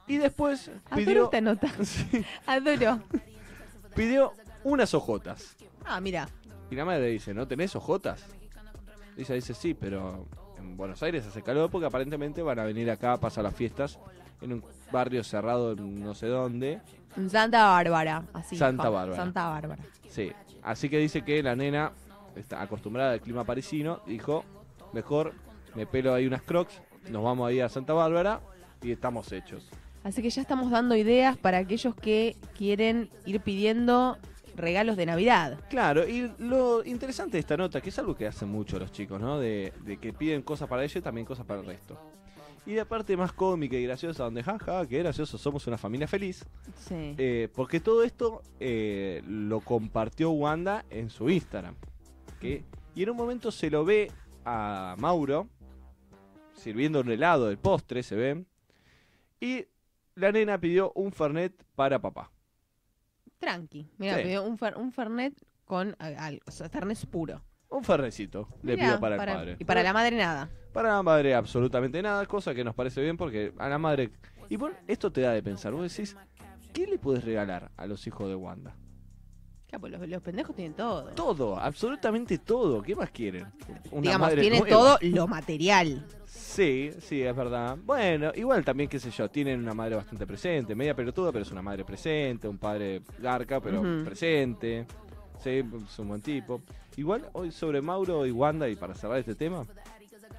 Y después Adoro pidió, esta nota. Sí, Adoro. pidió unas ojotas. Ah, mira. Y la madre le dice, ¿no tenés ojotas? Y ella dice, sí, pero en Buenos Aires hace calor porque aparentemente van a venir acá a pasar las fiestas en un barrio cerrado no sé dónde. En Santa Bárbara. Así. Santa Bárbara. Santa Bárbara. Sí, así que dice que la nena está acostumbrada al clima parisino, dijo, mejor me pelo ahí unas crocs, nos vamos ahí a Santa Bárbara y estamos hechos. Así que ya estamos dando ideas para aquellos que quieren ir pidiendo regalos de Navidad. Claro, y lo interesante de esta nota, que es algo que hacen mucho los chicos, ¿no? De, de que piden cosas para ellos y también cosas para el resto. Y la parte más cómica y graciosa, donde jaja, que gracioso, somos una familia feliz. Sí. Eh, porque todo esto eh, lo compartió Wanda en su Instagram. que- y en un momento se lo ve a Mauro sirviendo un helado del postre, se ve. Y la nena pidió un Fernet para papá. Tranqui. Mira, Sí. pidió un, fer- un Fernet con al- o sea, Fernet puro. Un Fernecito le Mirá, pidió para, el padre. Y para la madre nada. Para la madre absolutamente nada, cosa que nos parece bien porque a la madre... Y bueno, esto te da de pensar, vos decís, ¿qué le puedes regalar a los hijos de Wanda? Claro, pues los, los pendejos tienen todo. Todo, absolutamente todo. ¿Qué más quieren? Una Digamos, madre tienen nueva. todo lo material. Sí, sí, es verdad. Bueno, igual también, qué sé yo, tienen una madre bastante presente, media pelotuda, pero es una madre presente, un padre garca, pero presente. Sí, es un buen tipo. Igual, hoy sobre Mauro y Wanda, y para cerrar este tema,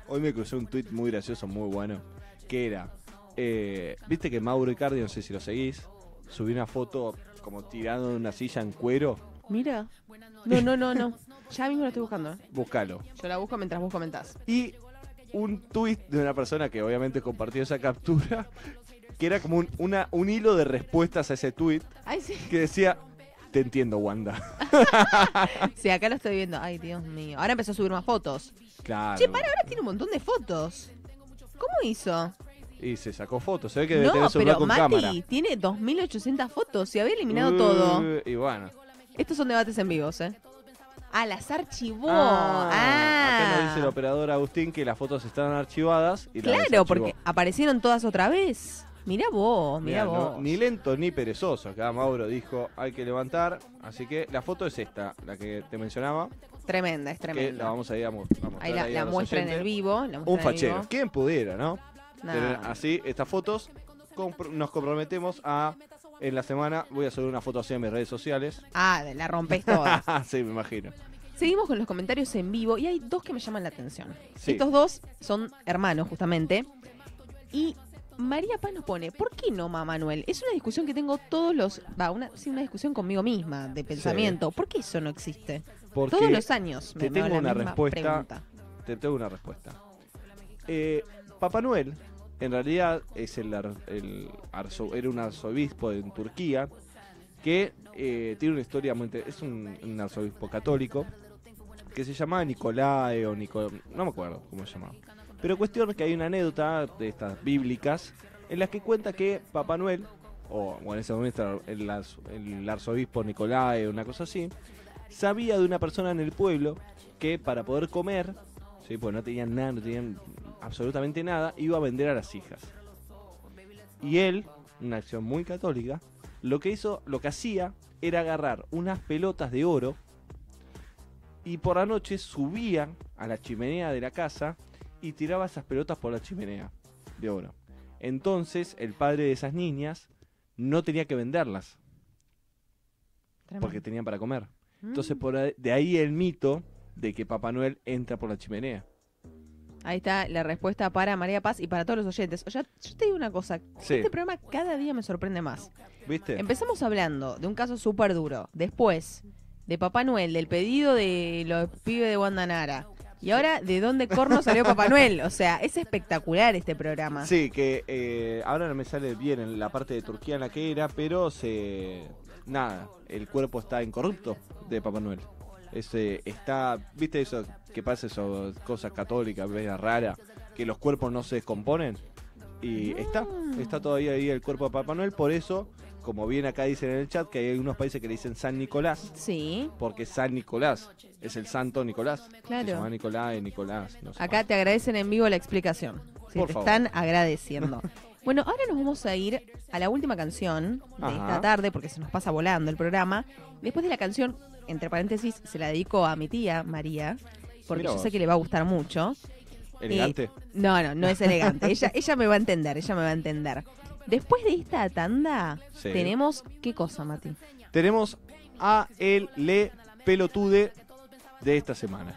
hoy me crucé un tweet muy gracioso, muy bueno, que era, eh, viste que Mauro Icardi, no sé si lo seguís, subió una foto como tirando en una silla en cuero, Mira. No, no, no, no. Ya mismo lo estoy buscando. ¿eh? búscalo. Yo la busco mientras vos comentás. y un tweet de una persona que obviamente compartió esa captura, que era como un, una, un hilo de respuestas a ese tweet Ay, sí. que decía, te entiendo Wanda. Sí, acá lo estoy viendo. Ay, Dios mío. Ahora empezó a subir más fotos. Claro. Che, para, ahora tiene un montón de fotos. ¿Cómo hizo? Y se sacó fotos, se ve que debe No, tener celular pero con Mati cámara. tiene 2800 fotos y había eliminado Uh, todo. Y bueno. Estos son debates en vivos, ¿eh? Ah, las archivó. Ah, Ah. Acá nos dice el operador Agustín que las fotos están archivadas. Y Claro, porque aparecieron todas otra vez. Mirá vos, mirá, Mirá, no, vos. ni lento ni perezoso. Acá Mauro dijo hay que levantar. Así que la foto es esta, la que te mencionaba. Tremenda, es Que tremenda. la vamos a ir a, a mostrar Ahí la, ahí muestra en el vivo. la Un fachero. vivo. ¿Quién pudiera, no? Nah. Tener así estas fotos. Compro- nos comprometemos a. En la semana voy a subir una foto así en mis redes sociales. Ah, la rompes toda. sí, me imagino. Seguimos con los comentarios en vivo y hay dos que me llaman la atención. Sí. Estos dos son hermanos, justamente. Y María Paz nos pone, ¿por qué no, mamá Manuel? Es una discusión que tengo todos los... Va, una, sí, una discusión conmigo misma, de pensamiento. ¿Por qué eso no existe? Porque Todos los años me, te tengo una respuesta. pregunta. te tengo una respuesta. Eh, Papá Noel, en realidad, es el, ar- el arzo- era un arzobispo en Turquía que eh, tiene una historia muy Es un, un arzobispo católico que se llamaba Nicolai o Nico, no me acuerdo cómo se llamaba. Pero cuestión es que hay una anécdota de estas bíblicas en las que cuenta que Papá Noel, o, en ese momento el, el arzobispo Nicolai o una cosa así, sabía de una persona en el pueblo que para poder comer, ¿sí? pues no tenían nada, no tenían absolutamente nada, iba a vender a las hijas. Y él, una acción muy católica, lo que hizo, lo que hacía era agarrar unas pelotas de oro y por la noche subía a la chimenea de la casa y tiraba esas pelotas por la chimenea de oro. Entonces el padre de esas niñas no tenía que venderlas porque tenían para comer. Entonces Mm. por ahí- de ahí el mito de que Papá Noel entra por la chimenea. Ahí está la respuesta para María Paz y para todos los oyentes. O sea, yo te digo una cosa. Sí. Este programa cada día me sorprende más. ¿Viste? Empezamos hablando de un caso súper duro. Después, de Papá Noel, del pedido de los pibes de Guandanara. Y ahora, ¿de dónde corno salió Papá Noel? O sea, es espectacular este programa. Sí, que eh, ahora no me sale bien en la parte de Turquía en la que era, pero se nada, el cuerpo está incorrupto de Papá Noel. Ese está, ¿viste eso que pasa eso cosas católicas, rara, que los cuerpos no se descomponen? Y está, está todavía ahí el cuerpo de Papá Noel, por eso, como bien acá dicen en el chat, que hay algunos países que le dicen San Nicolás, Sí, porque San Nicolás es el santo Nicolás. Claro. Se llama Nicolás, Nicolás, no acá más. te agradecen en vivo la explicación. Sí, Por te favor. están agradeciendo. Bueno, ahora nos vamos a ir a la última canción de Ajá. esta tarde, porque se nos pasa volando el programa. Después de la canción, entre paréntesis, se la dedico a mi tía María, porque yo sé que le va a gustar mucho. Elegante. No, no, no es elegante. ella, ella me va a entender, ella me va a entender. Después de esta tanda, Sí. tenemos qué cosa, Mati. Tenemos a el Le Pelotude de esta semana.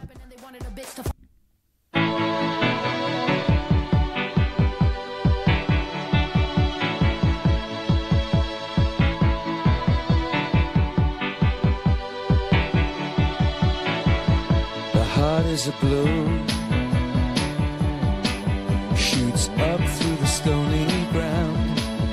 The heart is a balloon, shoots up through the stony.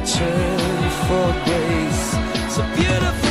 return for grace. A beautiful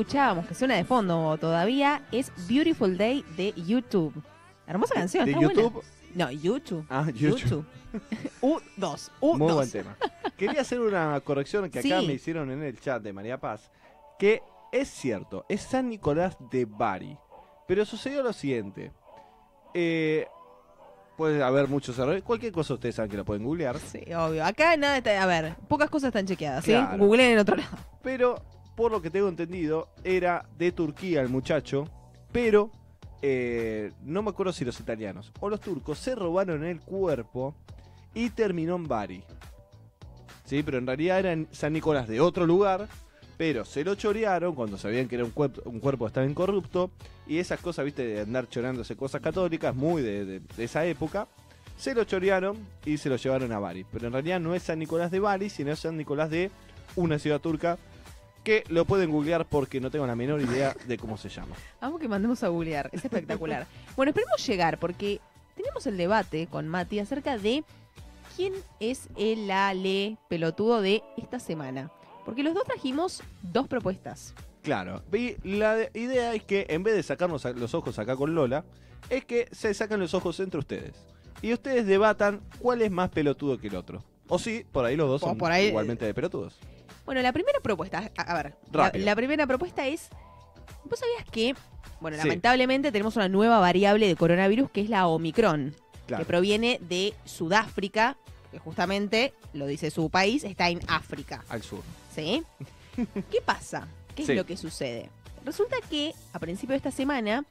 escuchábamos, que suena de fondo todavía, es Beautiful Day de YouTube. Hermosa canción, de está buena. YouTube. No, YouTube. Ah, YouTube. U2. U2. Muy buen tema. Quería hacer una corrección que acá Sí. me hicieron en el chat de María Paz. Que es cierto, es San Nicolás de Bari. Pero sucedió lo siguiente. Eh, puede haber muchos errores. Cualquier cosa ustedes saben que lo pueden googlear. Sí, obvio. Acá nada está. A ver, pocas cosas están chequeadas, ¿sí? Claro. Googleen en otro lado. Pero, por lo que tengo entendido, era de Turquía el muchacho. Pero, eh, no me acuerdo si los italianos o los turcos se robaron el cuerpo y terminó en Bari. Sí, pero en realidad era San Nicolás de otro lugar. Pero se lo chorearon cuando sabían que era un, cuerpo un cuerpo estaba incorrupto. Y esas cosas, viste, de andar choreándose cosas católicas, muy de, de- esa época. Se lo chorearon y se lo llevaron a Bari. Pero en realidad no es San Nicolás de Bari, sino San Nicolás de una ciudad turca que lo pueden googlear porque no tengo la menor idea de cómo se llama. Vamos que mandemos a googlear. Es espectacular. bueno, esperemos llegar porque tenemos el debate con Mati acerca de quién es el ale pelotudo de esta semana. Porque los dos trajimos dos propuestas. Claro, y la de- idea es que en vez de sacarnos los ojos acá con Lola, es que se sacan los ojos entre ustedes. Y ustedes debatan cuál es más pelotudo que el otro. O sí, por ahí los dos O son por ahí- igualmente de pelotudos. Bueno, la primera propuesta, a, a ver, la, la primera propuesta es, ¿vos sabías que, bueno, Sí. lamentablemente tenemos una nueva variable de coronavirus que es la Omicron, Claro. que proviene de Sudáfrica, que justamente, lo dice su país, está en África, Al sur. ¿sí? ¿Qué pasa? ¿Qué Sí. es lo que sucede? Resulta que a principio de esta semana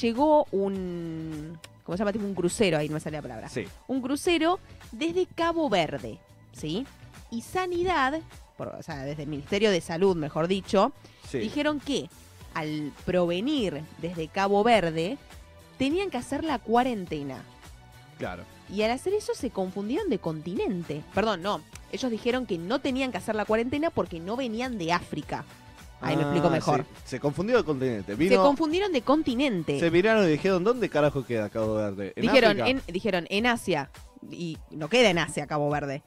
llegó un, ¿cómo se llama? Tipo un crucero, ahí no me sale la palabra Sí. un crucero desde Cabo Verde, ¿sí? Y Sanidad, por- o sea, desde el Ministerio de Salud, mejor dicho, Sí. dijeron que al provenir desde Cabo Verde, tenían que hacer la cuarentena. Claro. Y al hacer eso se confundieron de continente. Perdón, no. Ellos dijeron que no tenían que hacer la cuarentena porque no venían de África. Ahí me Ah, explico mejor. sí. Se confundió de continente. Se confundieron de continente. se miraron y dijeron, ¿dónde carajo queda Cabo Verde? ¿En dijeron, África? en, dijeron en Asia. Y no queda en Asia Cabo Verde.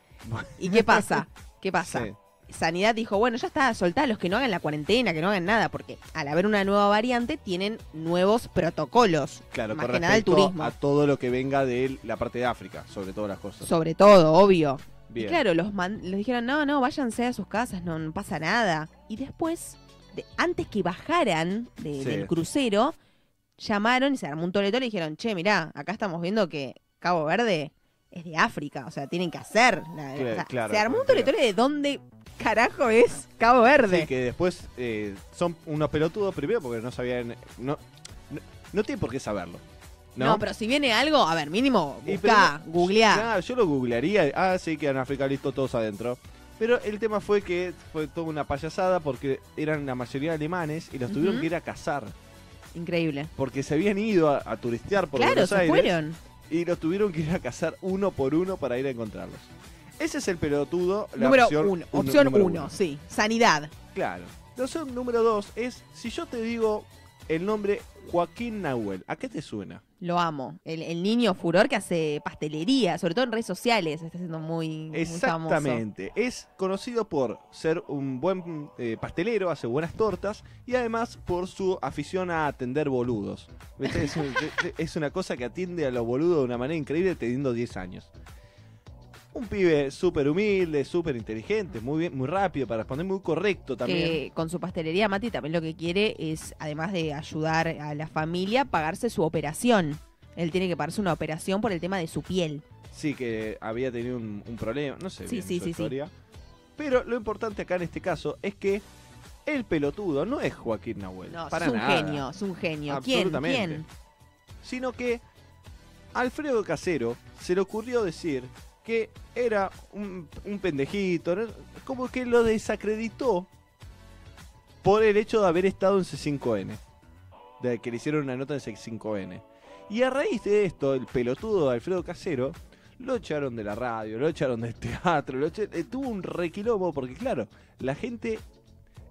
¿Y qué pasa? ¿Qué pasa? Sí. Sanidad dijo, bueno, ya está, soltá a los que no hagan la cuarentena, que no hagan nada, porque al haber una nueva variante tienen nuevos protocolos, Claro, más con que nada el turismo. a todo lo que venga de la parte de África, sobre todas las cosas. sobre todo, obvio. Y Bien. claro, los man- les dijeron, no, no, váyanse a sus casas, no, no pasa nada. Y después, de- antes que bajaran de- Sí. del crucero, llamaron y se armó un toleto y dijeron, che, mirá, acá estamos viendo que Cabo Verde es de África, o sea, tienen que hacer. la- Cla- o sea, claro, se armó un toletole de dónde carajo es Cabo Verde. Sí, que después eh, son unos pelotudos primero porque no sabían. No, no, no tienen por qué saberlo. ¿no? No, pero si viene algo, a ver, mínimo, Y buscá, pero- googleá. Claro, yo lo googlearía. Ah, sí, que en África listo, todos adentro. Pero el tema fue que fue toda una payasada porque eran la mayoría alemanes y los tuvieron que ir a cazar. Increíble. Porque se habían ido a, a turistear por claro, Buenos se Aires fueron. y los tuvieron que ir a cazar uno por uno para ir a encontrarlos. Ese es el pelotudo. La número opción uno. un- Opción número uno, sí. Sanidad. Claro. La opción número dos es, si yo te digo el nombre Joaquín Nahuel, ¿a qué te suena? Lo amo. El, el niño furor que hace pastelería, sobre todo en redes sociales, está siendo muy, muy famoso. Exactamente. Es conocido por ser un buen eh, pastelero, hace buenas tortas y además por su afición a atender boludos. ¿Viste? Es, un- es una cosa que atiende a los boludos de una manera increíble teniendo 10 años. Un pibe súper humilde, súper inteligente, muy bien, muy rápido para responder, muy correcto también. Que con su pastelería, Mati también lo que quiere es, además de ayudar a la familia, pagarse su operación. Él tiene que pagarse una operación por el tema de su piel. Sí, que había tenido un, un problema, no sé Sí, bien sí, su sí, historia. Pero lo importante acá en este caso es que el pelotudo no es Joaquín Nahuel. No, para es un nada. genio, es un genio. ¿Quién? Absolutamente. ¿Quién? Sino que Alfredo Casero se le ocurrió decir era un, pendejito, ¿no? como que lo desacreditó por el hecho de haber estado en C5N. De que le hicieron una nota en C5N. Y a raíz de esto, el pelotudo Alfredo Casero lo echaron de la radio, lo echaron del teatro, lo echa- eh, tuvo un requilombo porque claro, la gente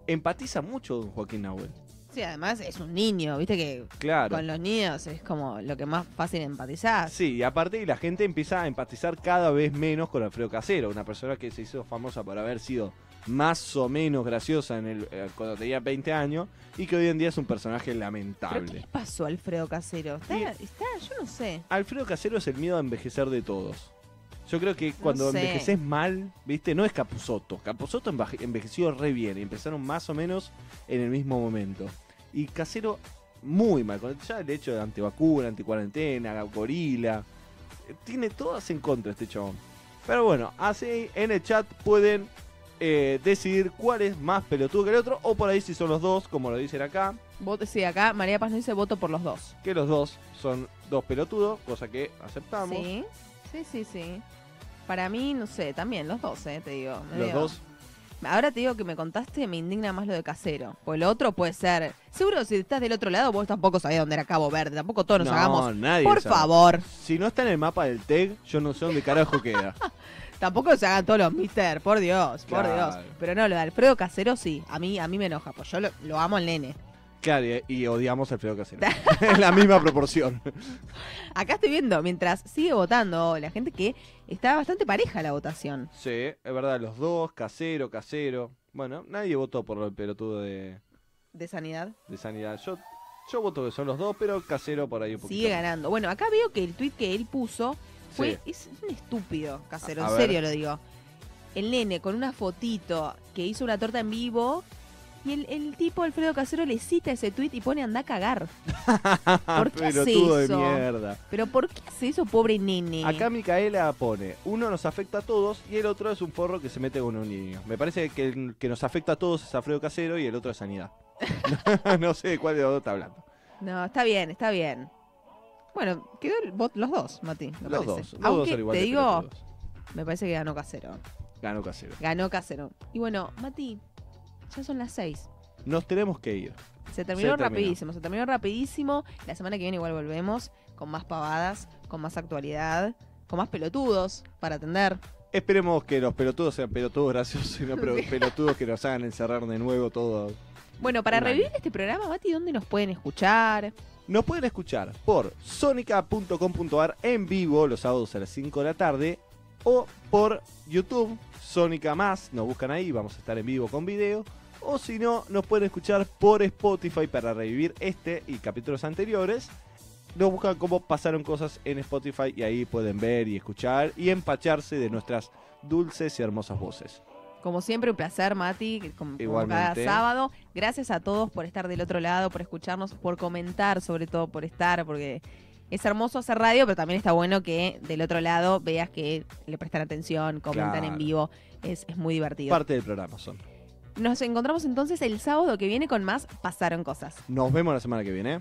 empatiza mucho con Joaquín Nahuel. Sí, además es un niño, viste que Claro. con los niños es como lo que más fácil empatizar. Sí, y aparte la gente empieza a empatizar cada vez menos con Alfredo Casero, una persona que se hizo famosa por haber sido más o menos graciosa en el, eh, cuando tenía 20 años y que hoy en día es un personaje ¿Pero qué lamentable. le pasó a Alfredo Casero? ¿Está, Y- está? Yo no sé. Alfredo Casero es el miedo a envejecer de todos. Yo creo que cuando sé. envejeces mal, viste, no es Capusotto. Capusotto envaje- envejeció re bien y empezaron más o menos en el mismo momento. Y Casero muy mal, con ya el hecho de antivacuna, anticuarentena, gorila. eh, Tiene todas en contra este chabón. Pero bueno, así en el chat pueden eh, decidir cuál es más pelotudo que el otro, o por ahí si son los dos, como lo dicen acá, Voto, sí, acá María Paz nos dice voto por los dos. que los dos son dos pelotudos, cosa que aceptamos. Sí, sí, sí, sí. Para mí, no sé, también los dos, eh, te digo. Los dos Ahora te digo que me contaste, me indigna más lo de casero. Pues el otro puede ser. Seguro si estás del otro lado, vos tampoco sabías dónde era Cabo Verde. Tampoco todos nos No, hagamos. nadie Por sabe. favor. Si no está en el mapa del TEG, yo no sé dónde carajo queda. Tampoco se hagan todos los mister, por Dios, por Claro. Dios. Pero no, lo de Alfredo Casero sí, a mí, a mí me enoja, pues yo lo, lo amo al nene. Claro, y, y odiamos a Alfredo Casero. en la misma proporción. Acá estoy viendo, mientras sigue votando la gente que está bastante pareja la votación. Sí, es verdad, los dos, casero, casero. Bueno, nadie votó por el pelotudo de, De sanidad. de sanidad. Yo, yo voto que son los dos, pero casero por ahí un poquito. Sigue ganando. Bueno, acá veo que el tweet que él puso fue. Sí. Es un estúpido, casero, a en ver. serio lo digo. El nene con una fotito que hizo una torta en vivo. Y el, el tipo Alfredo Casero le cita ese tweet y pone anda a cagar. ¿Por qué hace pelotudo de eso? mierda. Pero ¿por qué hace eso, pobre nene? Acá Micaela pone, uno nos afecta a todos y el otro es un forro que se mete con un niño. Me parece que el que nos afecta a todos es Alfredo Casero y el otro es Sanidad. no sé de cuál de los dos está hablando. No, está bien, está bien. Bueno, quedó el los dos, Mati. me Los parece. dos, los dos Aunque son igual te digo, me parece que ganó Casero. Ganó Casero. Ganó Casero. Y bueno, Mati, ya son las seis. Nos tenemos que ir. Se terminó Se terminó. rapidísimo, se terminó rapidísimo. La semana que viene igual volvemos con más pavadas, con más actualidad, con más pelotudos para atender. Esperemos que los pelotudos sean pelotudos graciosos y no Sí. pelotudos que nos hagan encerrar de nuevo todo. Bueno, para revivir año. este programa, Mati, ¿dónde nos pueden escuchar? Nos pueden escuchar por sonica.com.ar en vivo los sábados a las 5 de la tarde o por YouTube, Sónica Más, nos buscan ahí, vamos a estar en vivo con video. O si no, nos pueden escuchar por Spotify para revivir este y capítulos anteriores. Nos buscan como pasaron cosas en Spotify y ahí pueden ver y escuchar y empacharse de nuestras dulces y hermosas voces. Como siempre, un placer, Mati, como, cada sábado. Gracias a todos por estar del otro lado, por escucharnos, por comentar, sobre todo por estar, porque es hermoso hacer radio, pero también está bueno que del otro lado veas que le prestan atención, comentan en vivo. Es, es muy divertido. Parte del programa son. Nos encontramos entonces el sábado que viene con más Pasaron Cosas. Nos vemos la semana que viene.